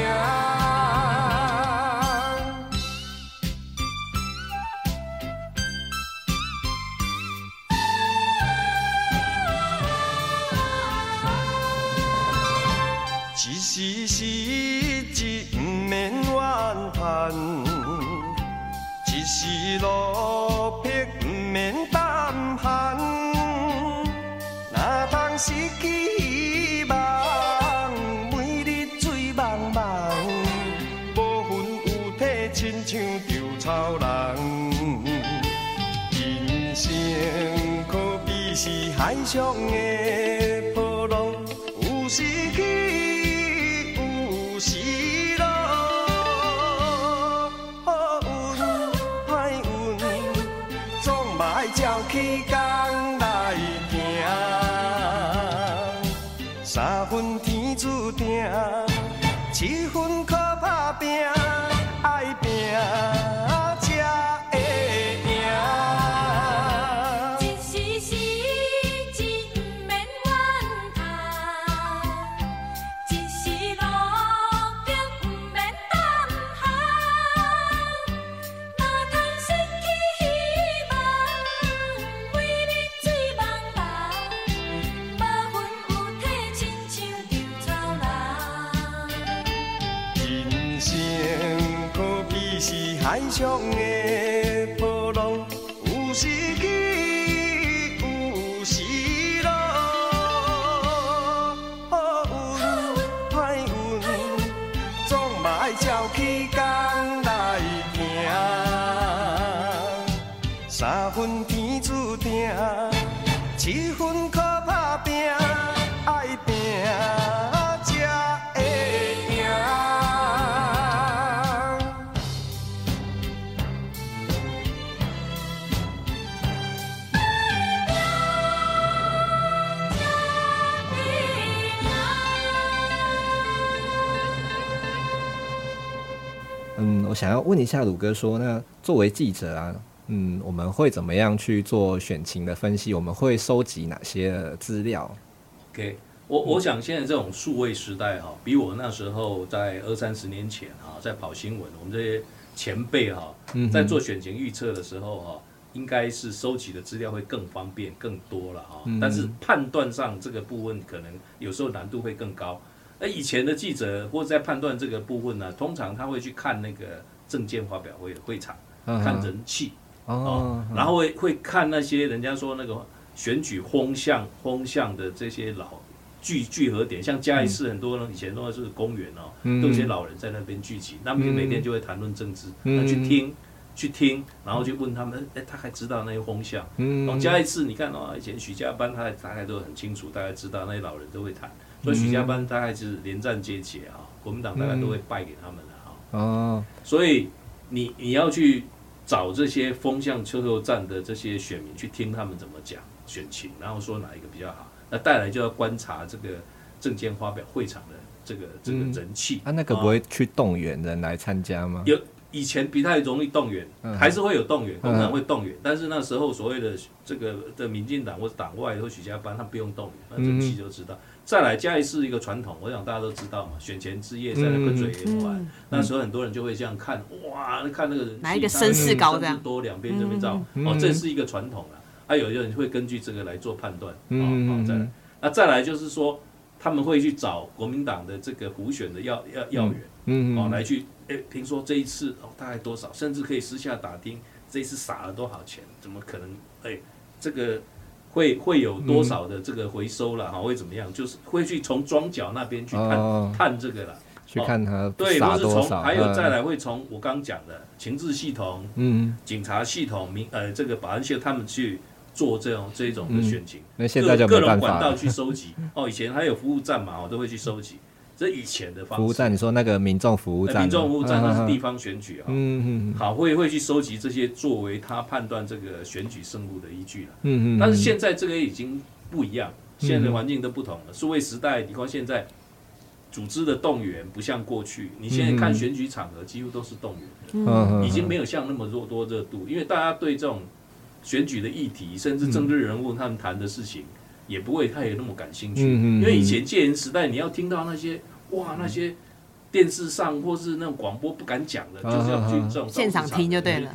Speaker 4: 一时失志不免怨叹一时落 cho nghe 海上的波浪，有时起。
Speaker 1: 想要问一下鲁哥说，那作为记者啊，嗯，我们会怎么样去做选情的分析？我们会收集哪些资料
Speaker 2: ？OK，我我想现在这种数位时代哈，比我那时候在二三十年前哈，在跑新闻，我们这些前辈哈，在做选情预测的时候哈。应该是收集的资料会更方便、更多了哈，但是判断上这个部分可能有时候难度会更高。那以前的记者或者在判断这个部分呢，通常他会去看那个政见发表会的会场，看人气哦，然后会会看那些人家说那个选举风向风向的这些老聚聚合点，像嘉义市很多人以前都是公园哦，都有些老人在那边聚集，那边每天就会谈论政治，那去听。去听，然后就问他们，哎，他还知道那些风向。嗯，然后加一次，你看哦，以前许家班，他大概都很清楚，大概知道那些老人都会谈。所以许家班大概就是连战皆捷啊，国民党大概都会败给他们了哈。哦，所以你你要去找这些风向车头站的这些选民去听他们怎么讲选情，然后说哪一个比较好。那带来就要观察这个政见发表会场的这个这个人气。
Speaker 1: 啊，那个不会去动员人来参加吗？
Speaker 2: 有。以前不太容易动员，还是会有动员，共产党会动员，但是那时候所谓的这个的民进党或者党外或许家班，他不用动员，那人气就知道。再来嘉义是一个传统，我想大家都知道嘛，选前之夜在那个嘴边玩，那时候很多人就会这样看，哇，看那个人，
Speaker 3: 哪一个声势高这样，
Speaker 2: 多两边这边照，哦，这是一个传统了。还有有人会根据这个来做判断，哦，再来，那再来就是说，他们会去找国民党的这个补选的要要要员，哦，来去。哎，听说这一次哦，大概多少？甚至可以私下打听这一次撒了多少钱？怎么可能？哎，这个会会有多少的这个回收了哈？会怎么样？就是会去从庄脚那边去看看这个了，
Speaker 1: 去看它
Speaker 2: 对，或是从还有再来会从我刚讲的情治系统、嗯，警察系统、民呃这个保安系统他们去做这种这种的选情，
Speaker 1: 那现在就
Speaker 2: 各种管道去收集哦。以前还有服务站嘛，我都会去收集。这以前的方式，
Speaker 1: 服务站，你说那个民众服务站，
Speaker 2: 民众服务站那是地方选举啊，嗯嗯，好，会会去收集这些作为他判断这个选举胜负的依据了，嗯嗯，但是现在这个已经不一样，现在的环境都不同了，数位时代，你看现在组织的动员不像过去，你现在看选举场合几乎都是动员已经没有像那么多多热度，因为大家对这种选举的议题，甚至政治人物他们谈的事情。也不会太有那么感兴趣，嗯。因为以前戒严时代，你要听到那些哇，那些电视上或是那种广播不敢讲的，就是要去这种
Speaker 3: 现场听就对了。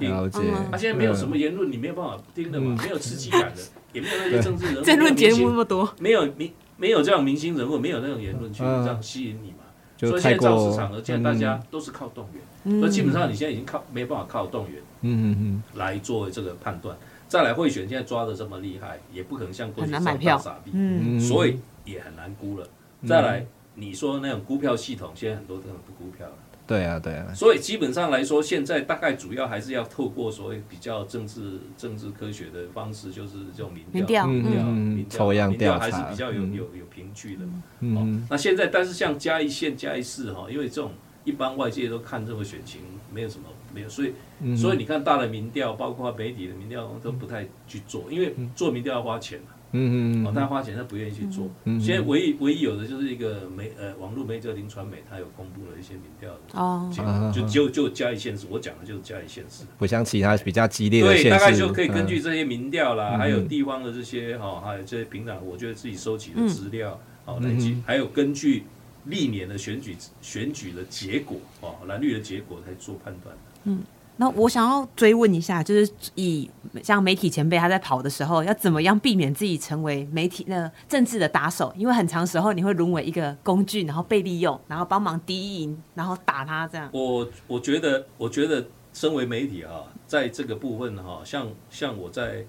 Speaker 2: 他现在没有什么言论，你没有办法听的嘛，没有刺激感的，也没有那些政治人物。
Speaker 3: 政论节目那么多，
Speaker 2: 没有明没有这样明星人物，没有那种言论去这样吸引你嘛。所以现在造市场合，现在大家都是靠动员，所以基本上你现在已经靠没办法靠动员，嗯嗯嗯，来做这个判断。再来贿选，现在抓的这么厉害，也不可能像过去这么傻逼，嗯，所以也很难估了。再来，你说那种估票系统，现在很多都很不估票了。
Speaker 1: 对啊，对啊。
Speaker 2: 所以基本上来说，现在大概主要还是要透过所谓比较政治、政治科学的方式，就是这种民调、民调、民调、抽样调查，还是比较有有有凭据的嘛。嗯。那现在，但是像嘉义县、嘉义市哈，因为这种一般外界都看这个选情，没有什么。没有，所以所以你看大的民调，包括媒体的民调都不太去做，因为做民调要花钱嘛。嗯嗯哦，他花钱，他不愿意去做。现在唯一唯一有的就是一个媒呃网络媒体林传媒，他有公布了一些民调的哦，就就就嘉义县市，我讲的就是嘉义县市，
Speaker 1: 不像其他比较激烈的。
Speaker 2: 对，大概就可以根据这些民调啦，还有地方的这些哈，还有这些平常我觉得自己收集的资料，好来去，还有根据历年的选举选举的结果哦，蓝绿的结果来做判断。
Speaker 3: 嗯，那我想要追问一下，就是以像媒体前辈他在跑的时候，要怎么样避免自己成为媒体那政治的打手？因为很长时候你会沦为一个工具，然后被利用，然后帮忙低音，然后打他这样。
Speaker 2: 我我觉得，我觉得身为媒体啊，在这个部分哈，像像我在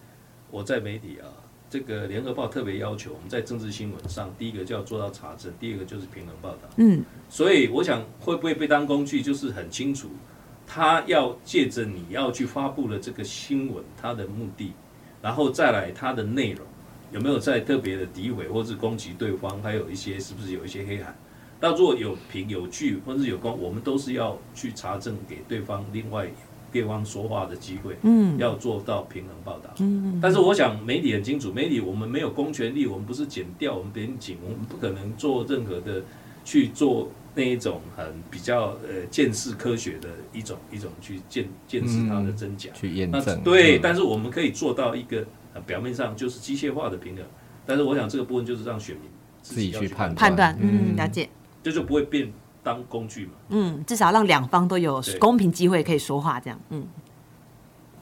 Speaker 2: 我在媒体啊，这个联合报特别要求我们在政治新闻上，第一个就要做到查证，第二个就是平衡报道。嗯，所以我想会不会被当工具，就是很清楚。他要借着你要去发布的这个新闻，他的目的，然后再来他的内容有没有在特别的诋毁或是攻击对方，还有一些是不是有一些黑函？那如果有凭有据或是有关，我们都是要去查证，给对方另外对方说话的机会。嗯，要做到平衡报道。嗯，但是我想媒体很清楚，媒体我们没有公权力，我们不是剪掉，我们边警，我们不可能做任何的。去做那一种很比较呃见识科学的一种一种去见见识它的真假，
Speaker 1: 嗯、去验证。
Speaker 2: 对、
Speaker 1: 嗯，
Speaker 2: 但是我们可以做到一个、呃、表面上就是机械化的平衡，但是我想这个部分就是让选民
Speaker 1: 自己去判
Speaker 3: 判断，嗯，了解，
Speaker 2: 这就不会变当工具嘛，
Speaker 3: 嗯，至少让两方都有公平机会可以说话，这样，嗯，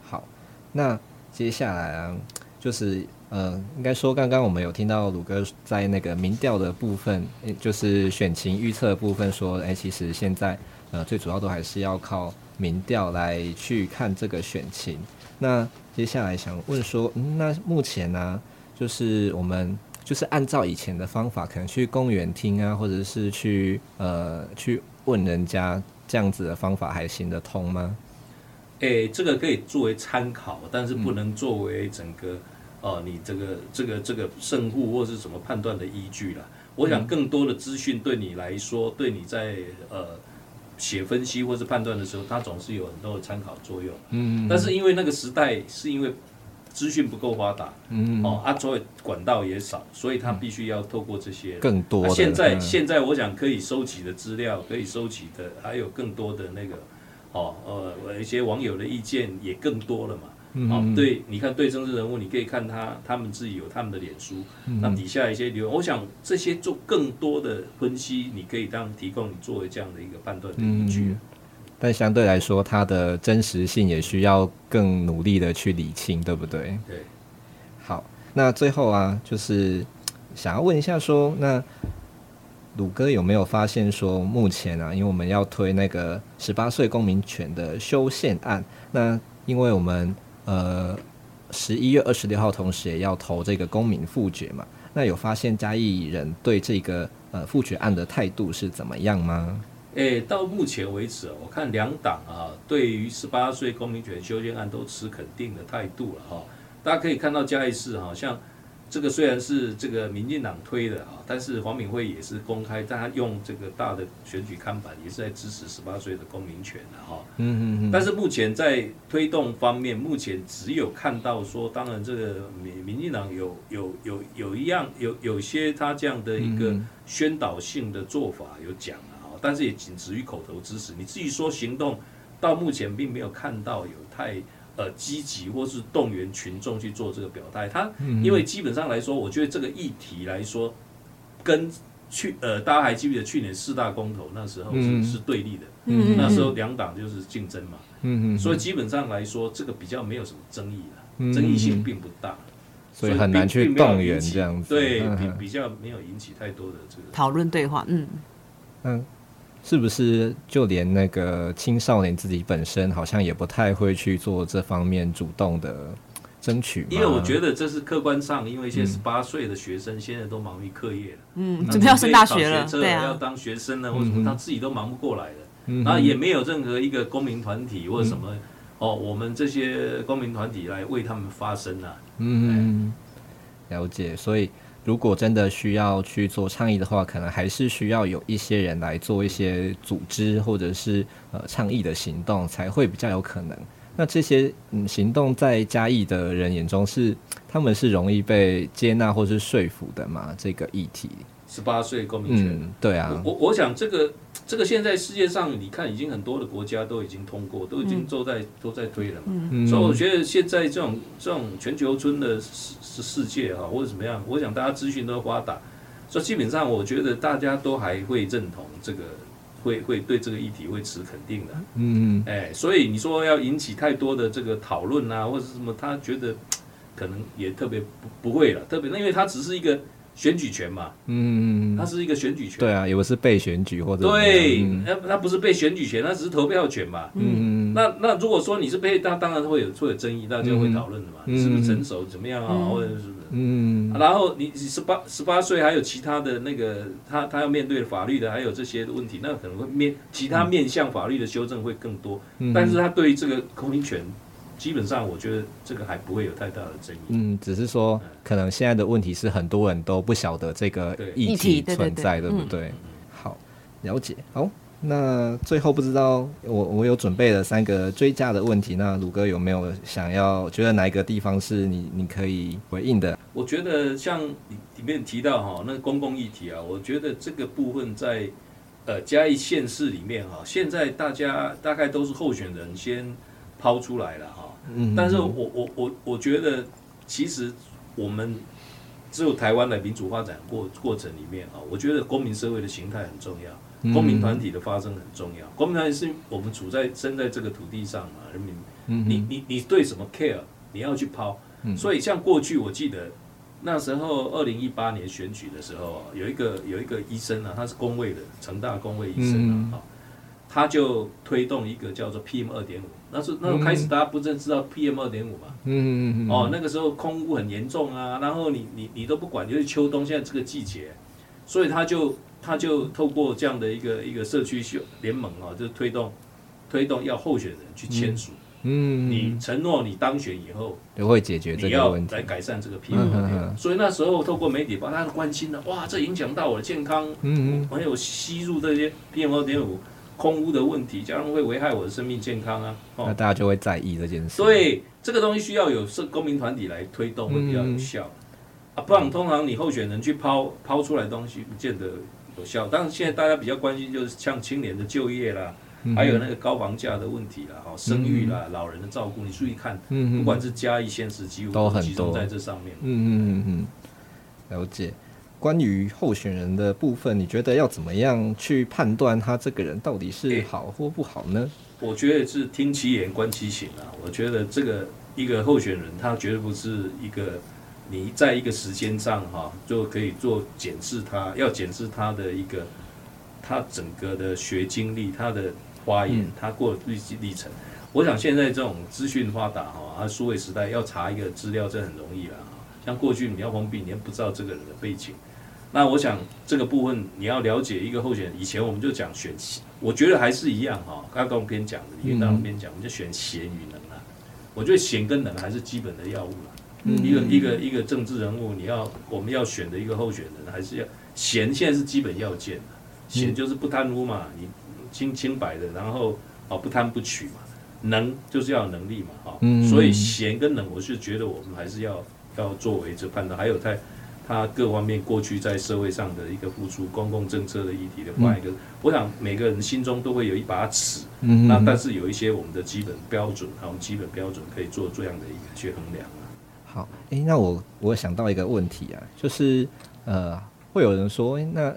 Speaker 1: 好，那接下来啊，就是。呃，应该说，刚刚我们有听到鲁哥在那个民调的部分，就是选情预测的部分，说，哎，其实现在呃，最主要都还是要靠民调来去看这个选情。那接下来想问说，嗯，那目前呢，就是我们就是按照以前的方法，可能去公园听啊，或者是去呃去问人家这样子的方法，还行得通吗？
Speaker 2: 哎，这个可以作为参考，但是不能作为整个。哦，你这个这个这个胜负或是什么判断的依据啦？我想更多的资讯对你来说，对你在呃写分析或是判断的时候，它总是有很多的参考作用。嗯，但是因为那个时代是因为资讯不够发达，嗯，哦，啊，所以管道也少，所以他必须要透过这些
Speaker 1: 更多。
Speaker 2: 现在现在我想可以收集的资料，可以收集的还有更多的那个哦呃一些网友的意见也更多了嘛。嗯、哦，对，你看对政治人物，你可以看他，他们自己有他们的脸书，嗯、那底下一些留言，我想这些做更多的分析，你可以当提供你作为这样的一个判断的依据、嗯。
Speaker 1: 但相对来说，它的真实性也需要更努力的去理清，对不对？
Speaker 2: 对。
Speaker 1: 好，那最后啊，就是想要问一下说，那鲁哥有没有发现说，目前啊，因为我们要推那个十八岁公民权的修宪案，那因为我们呃，十一月二十六号，同时也要投这个公民复决嘛？那有发现嘉义人对这个呃复决案的态度是怎么样
Speaker 2: 吗？诶、到目前为止，我看两党啊，对于十八岁公民权修宪案都持肯定的态度了哈。大家可以看到嘉义市好像。这个虽然是这个民进党推的啊，但是黄敏惠也是公开，但他用这个大的选举看板，也是在支持十八岁的公民权的哈。嗯嗯嗯。但是目前在推动方面，目前只有看到说，当然这个民民进党有有有有一样有有些他这样的一个宣导性的做法有讲啊，但是也仅止于口头支持。你至于说行动，到目前并没有看到有太。呃，积极或是动员群众去做这个表态，他因为基本上来说，我觉得这个议题来说，跟去呃，大家还记不记得去年四大公投那时候是是对立的，嗯那时候两党就是竞争嘛，嗯嗯，所以基本上来说，这个比较没有什么争议了，争议性并不大，
Speaker 1: 所以很难去动员这样子，
Speaker 2: 对，比比较没有引起太多的这个
Speaker 3: 讨论对话，嗯。
Speaker 1: 嗯。是不是就连那个青少年自己本身好像也不太会去做这方面主动的争取？
Speaker 2: 因为我觉得这是客观上，因为一些十八岁的学生现在都忙于课业了，
Speaker 3: 嗯，准备要升大学了，
Speaker 2: 对啊，要当学生了，或什么他自己都忙不过来了，嗯，然后也没有任何一个公民团体或者什么、嗯、哦，我们这些公民团体来为他们发声啊，
Speaker 1: 嗯，了解，所以。如果真的需要去做倡议的话，可能还是需要有一些人来做一些组织或者是呃倡议的行动，才会比较有可能。那这些嗯行动在嘉义的人眼中是他们是容易被接纳或是说服的吗？这个议题，
Speaker 2: 十八岁公民权，
Speaker 1: 嗯，对啊，
Speaker 2: 我我想这个。这个现在世界上，你看已经很多的国家都已经通过，都已经都在、嗯、都在推了嘛。嗯、所以我觉得现在这种这种全球村的世世界哈，或者怎么样，我想大家资讯都发达，所以基本上我觉得大家都还会认同这个，会会对这个议题会持肯定的。嗯嗯。哎，所以你说要引起太多的这个讨论啊，或者什么，他觉得可能也特别不不会了，特别因为它只是一个。选举权嘛，嗯，它是一个选举权，
Speaker 1: 对啊，也不是被选举或者
Speaker 2: 对，那它不是被选举权，那只是投票权嘛，嗯，那那如果说你是被，那当然会有会有争议，大家会讨论的嘛，你是不是成熟怎么样啊，或者是不是，嗯，然后你十八十八岁还有其他的那个他他要面对法律的还有这些问题，那可能会面其他面向法律的修正会更多，但是他对于这个公民权。基本上，我觉得这个还不会有太大的争议。
Speaker 1: 嗯，只是说，可能现在的问题是很多人都不晓得这个议题存在，对不对？好，了解。好，那最后不知道我我有准备了三个追加的问题，那鲁哥有没有想要觉得哪一个地方是你你可以回应的？
Speaker 2: 我觉得像里里面提到哈，那公共议题啊，我觉得这个部分在呃嘉义县市里面哈，现在大家大概都是候选人先抛出来了哈，嗯，但是我我我我觉得其实我们只有台湾的民主发展过过程里面啊，我觉得公民社会的形态很重要。公民团体的发生很重要。公民团体是我们处在生在这个土地上嘛，人民，你你你对什么 care，你要去抛。所以像过去我记得那时候二零一八年选举的时候，有一个有一个医生啊，他是公卫的成大公卫医生啊，他就推动一个叫做 PM 二点五。那是那时候开始大家不正知道 PM 二点五嘛，嗯嗯嗯哦，那个时候空污很严重啊，然后你你你都不管，就是秋冬现在这个季节，所以他就。他就透过这样的一个一个社区秀联盟啊，就推动推动要候选人去签署，嗯，你承诺你当选以后
Speaker 1: 就会解决这个问题，
Speaker 2: 你要来改善这个 PM 二点五。所以那时候透过媒体把大家关心了，哇，这影响到我的健康，嗯，还有吸入这些 PM 二点五空污的问题，这样会危害我的生命健康啊。
Speaker 1: 那大家就会在意这件事。
Speaker 2: 所以这个东西需要有社公民团体来推动会比较有效啊，不然通常你候选人去抛抛出来的东西，不见得。有效，但是现在大家比较关心就是像青年的就业啦，还有那个高房价的问题啦，哈，生育啦，嗯、老人的照顾，你注意看，嗯、不管是嘉义县市，几乎都集中在这上面。
Speaker 1: 嗯嗯嗯嗯，了解。关于候选人的部分，你觉得要怎么样去判断他这个人到底是好或不好呢？欸、
Speaker 2: 我觉得是听其言观其行啊。我觉得这个一个候选人，他绝对不是一个。你在一个时间上哈，就可以做检视他，要检视他的一个，他整个的学经历，他的发言，他过的历历程。我想现在这种资讯发达哈，啊，数位时代要查一个资料，这很容易了哈。像过去你要封闭，你也不知道这个人的背景。那我想这个部分你要了解一个候选人，以前我们就讲选，我觉得还是一样哈。刚刚我们边讲的，因为刚刚边讲，我们就选贤与能啊。我觉得贤跟能还是基本的要务了。一个一个一个政治人物，你要我们要选的一个候选人，还是要贤，现在是基本要件。贤就是不贪污嘛，你清清白的，然后哦不贪不取嘛，能就是要有能力嘛，哈。所以贤跟能，我是觉得我们还是要要作为这判断。还有在他各方面过去在社会上的一个付出，公共政策的议题的话，一个我想每个人心中都会有一把尺。那但是有一些我们的基本标准，我们基本标准可以做这样的一个去衡量。
Speaker 1: 好，诶、欸，那我我想到一个问题啊，就是呃，会有人说，那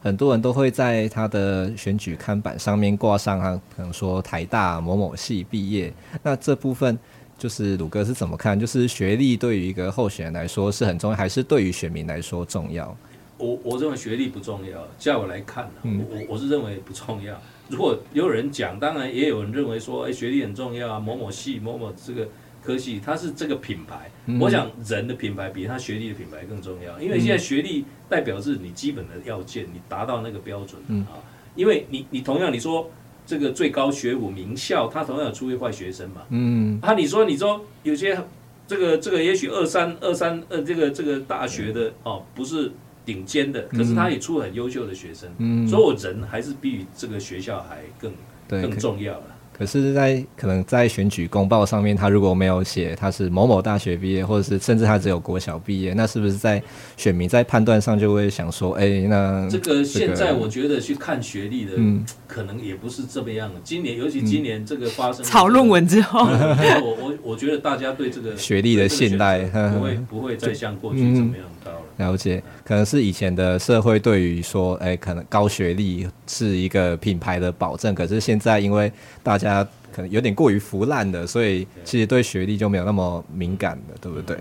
Speaker 1: 很多人都会在他的选举看板上面挂上啊，可能说台大某某系毕业，那这部分就是鲁哥是怎么看？就是学历对于一个候选人来说是很重要，还是对于选民来说重要？
Speaker 2: 我我认为学历不重要，叫我来看呢、啊，嗯、我我是认为不重要。如果有人讲，当然也有人认为说，哎、欸，学历很重要啊，某某系某某这个。科系，它是这个品牌。嗯、我想人的品牌比他学历的品牌更重要，因为现在学历代表是你基本的要件，你达到那个标准啊。嗯、因为你你同样你说这个最高学府名校，他同样有出一坏学生嘛。嗯。啊，你说你说有些这个这个也许二三二三呃这个这个大学的哦不是顶尖的，可是他也出很优秀的学生。嗯。所以我人还是比这个学校还更更重要了。
Speaker 1: 可是，在可能在选举公报上面，他如果没有写他是某某大学毕业，或者是甚至他只有国小毕业，那是不是在选民在判断上就会想说，哎、欸，那
Speaker 2: 这个现在我觉得去看学历的，嗯，可能也不是这么样。今年，尤其今年这个发生
Speaker 3: 炒论文之后，
Speaker 2: 我我我觉得大家对这个
Speaker 1: 学历的信赖
Speaker 2: 不会不会再像过去怎么样高了。
Speaker 1: 了解，可能是以前的社会对于说，哎、欸，可能高学历是一个品牌的保证，可是现在因为大家可能有点过于腐烂的，所以其实对学历就没有那么敏感了，对不对？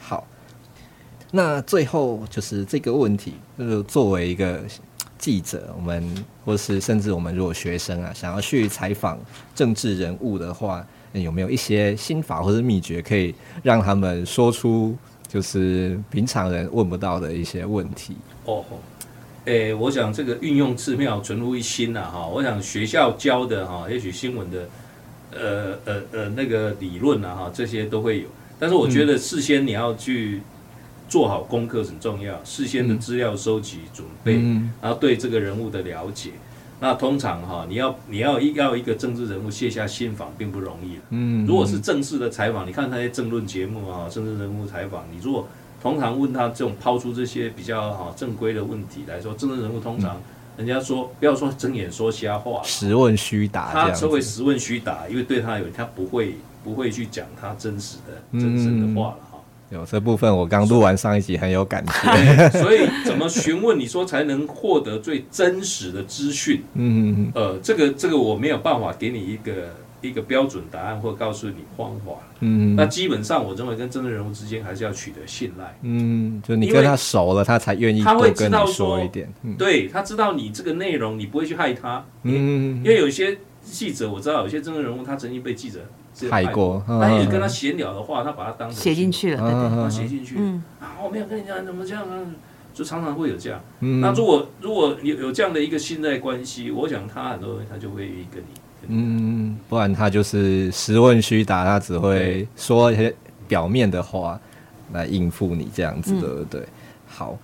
Speaker 1: 好，那最后就是这个问题，就是作为一个记者，我们或是甚至我们如果学生啊，想要去采访政治人物的话，有没有一些心法或者秘诀，可以让他们说出？就是平常人问不到的一些问题
Speaker 2: 哦。诶、欸，我想这个运用寺庙，存乎一心呐哈。我想学校教的哈，也许新闻的呃呃呃那个理论啊哈，这些都会有。但是我觉得事先你要去做好功课很重要，事先的资料收集准备，嗯、然后对这个人物的了解。那通常哈，你要你要一要一个政治人物卸下心防，并不容易。
Speaker 1: 嗯，
Speaker 2: 如果是正式的采访，你看那些政论节目啊，政治人物采访，你如果通常问他这种抛出这些比较哈正规的问题来说，政治人物通常人家说不要说睁眼说瞎话，
Speaker 1: 实问虚答，
Speaker 2: 他称为实问虚答，因为对他有他不会不会去讲他真实的真实的话了。嗯
Speaker 1: 有这部分，我刚录完上一集，很有感觉。
Speaker 2: 所以怎么询问你说才能获得最真实的资讯？嗯嗯嗯，呃，这个这个我没有办法给你一个一个标准答案，或告诉你方法。嗯，那基本上我认为跟真正人物之间还是要取得信赖。
Speaker 1: 嗯，就你跟他熟了，他才愿意多跟你说一点。
Speaker 2: 对，他知道你这个内容，你不会去害他。嗯，因为有些记者我知道，有些真正人物他曾经被记者。
Speaker 1: 太过，
Speaker 2: 但你跟他闲聊的话，他把他当
Speaker 3: 写进去了，对对，
Speaker 2: 他写进去。嗯，啊，我没有跟你讲怎么这样啊，就常常会有这样。嗯，那如果如果有有这样的一个信赖关系，我想他很多人他就会跟你。
Speaker 1: 嗯，不然他就是实问虚答，他只会说一些表面的话来应付你这样子，对不对？好，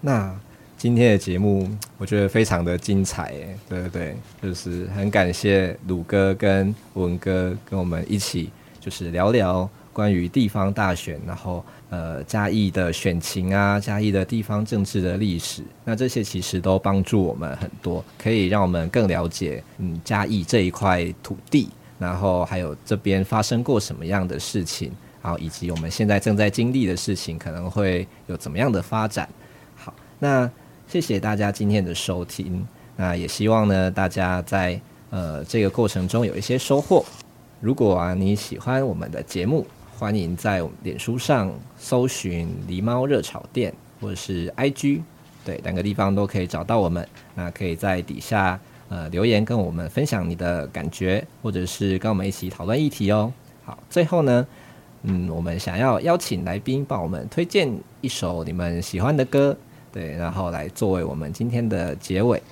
Speaker 1: 那。今天的节目我觉得非常的精彩，哎，对对对，就是很感谢鲁哥跟文哥跟我们一起，就是聊聊关于地方大选，然后呃嘉义的选情啊，嘉义的地方政治的历史，那这些其实都帮助我们很多，可以让我们更了解嗯嘉义这一块土地，然后还有这边发生过什么样的事情，然后以及我们现在正在经历的事情可能会有怎么样的发展。好，那。谢谢大家今天的收听，那也希望呢大家在呃这个过程中有一些收获。如果啊你喜欢我们的节目，欢迎在脸书上搜寻“狸猫热炒店”或者是 IG，对，两个地方都可以找到我们。那可以在底下呃留言跟我们分享你的感觉，或者是跟我们一起讨论议题哦。好，最后呢，嗯，我们想要邀请来宾帮我们推荐一首你们喜欢的歌。对，然后来作为我们今天的结尾。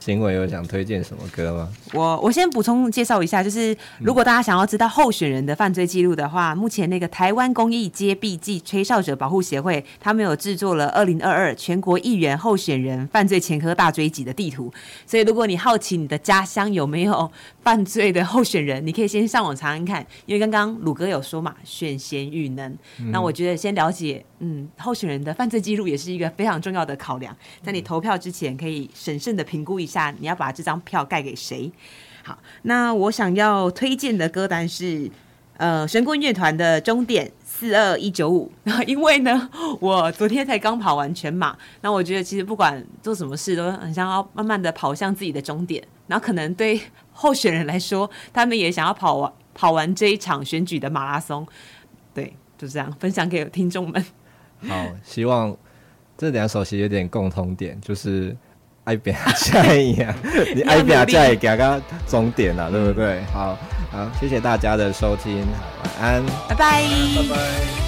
Speaker 1: 新闻有想推荐什么歌吗？
Speaker 3: 我我先补充介绍一下，就是如果大家想要知道候选人的犯罪记录的话，目前那个台湾公益揭弊暨吹哨者保护协会，他们有制作了二零二二全国议员候选人犯罪前科大追击的地图。所以如果你好奇你的家乡有没有犯罪的候选人，你可以先上网查看看，因为刚刚鲁哥有说嘛，选贤与能。嗯、那我觉得先了解，嗯，候选人的犯罪记录也是一个非常重要的考量，在你投票之前可以审慎的评估一下。你要把这张票盖给谁？好，那我想要推荐的歌单是呃神棍乐团的终点四二一九五。因为呢，我昨天才刚跑完全马，那我觉得其实不管做什么事，都很想要慢慢的跑向自己的终点。然后可能对候选人来说，他们也想要跑完跑完这一场选举的马拉松。对，就这样分享给听众们。
Speaker 1: 好，希望这两首其实有点共同点，就是。爱拼才会赢，你爱拼才会行到终点了，对不对？好好，谢谢大家的收听，晚安，
Speaker 3: 拜拜，
Speaker 2: 拜拜。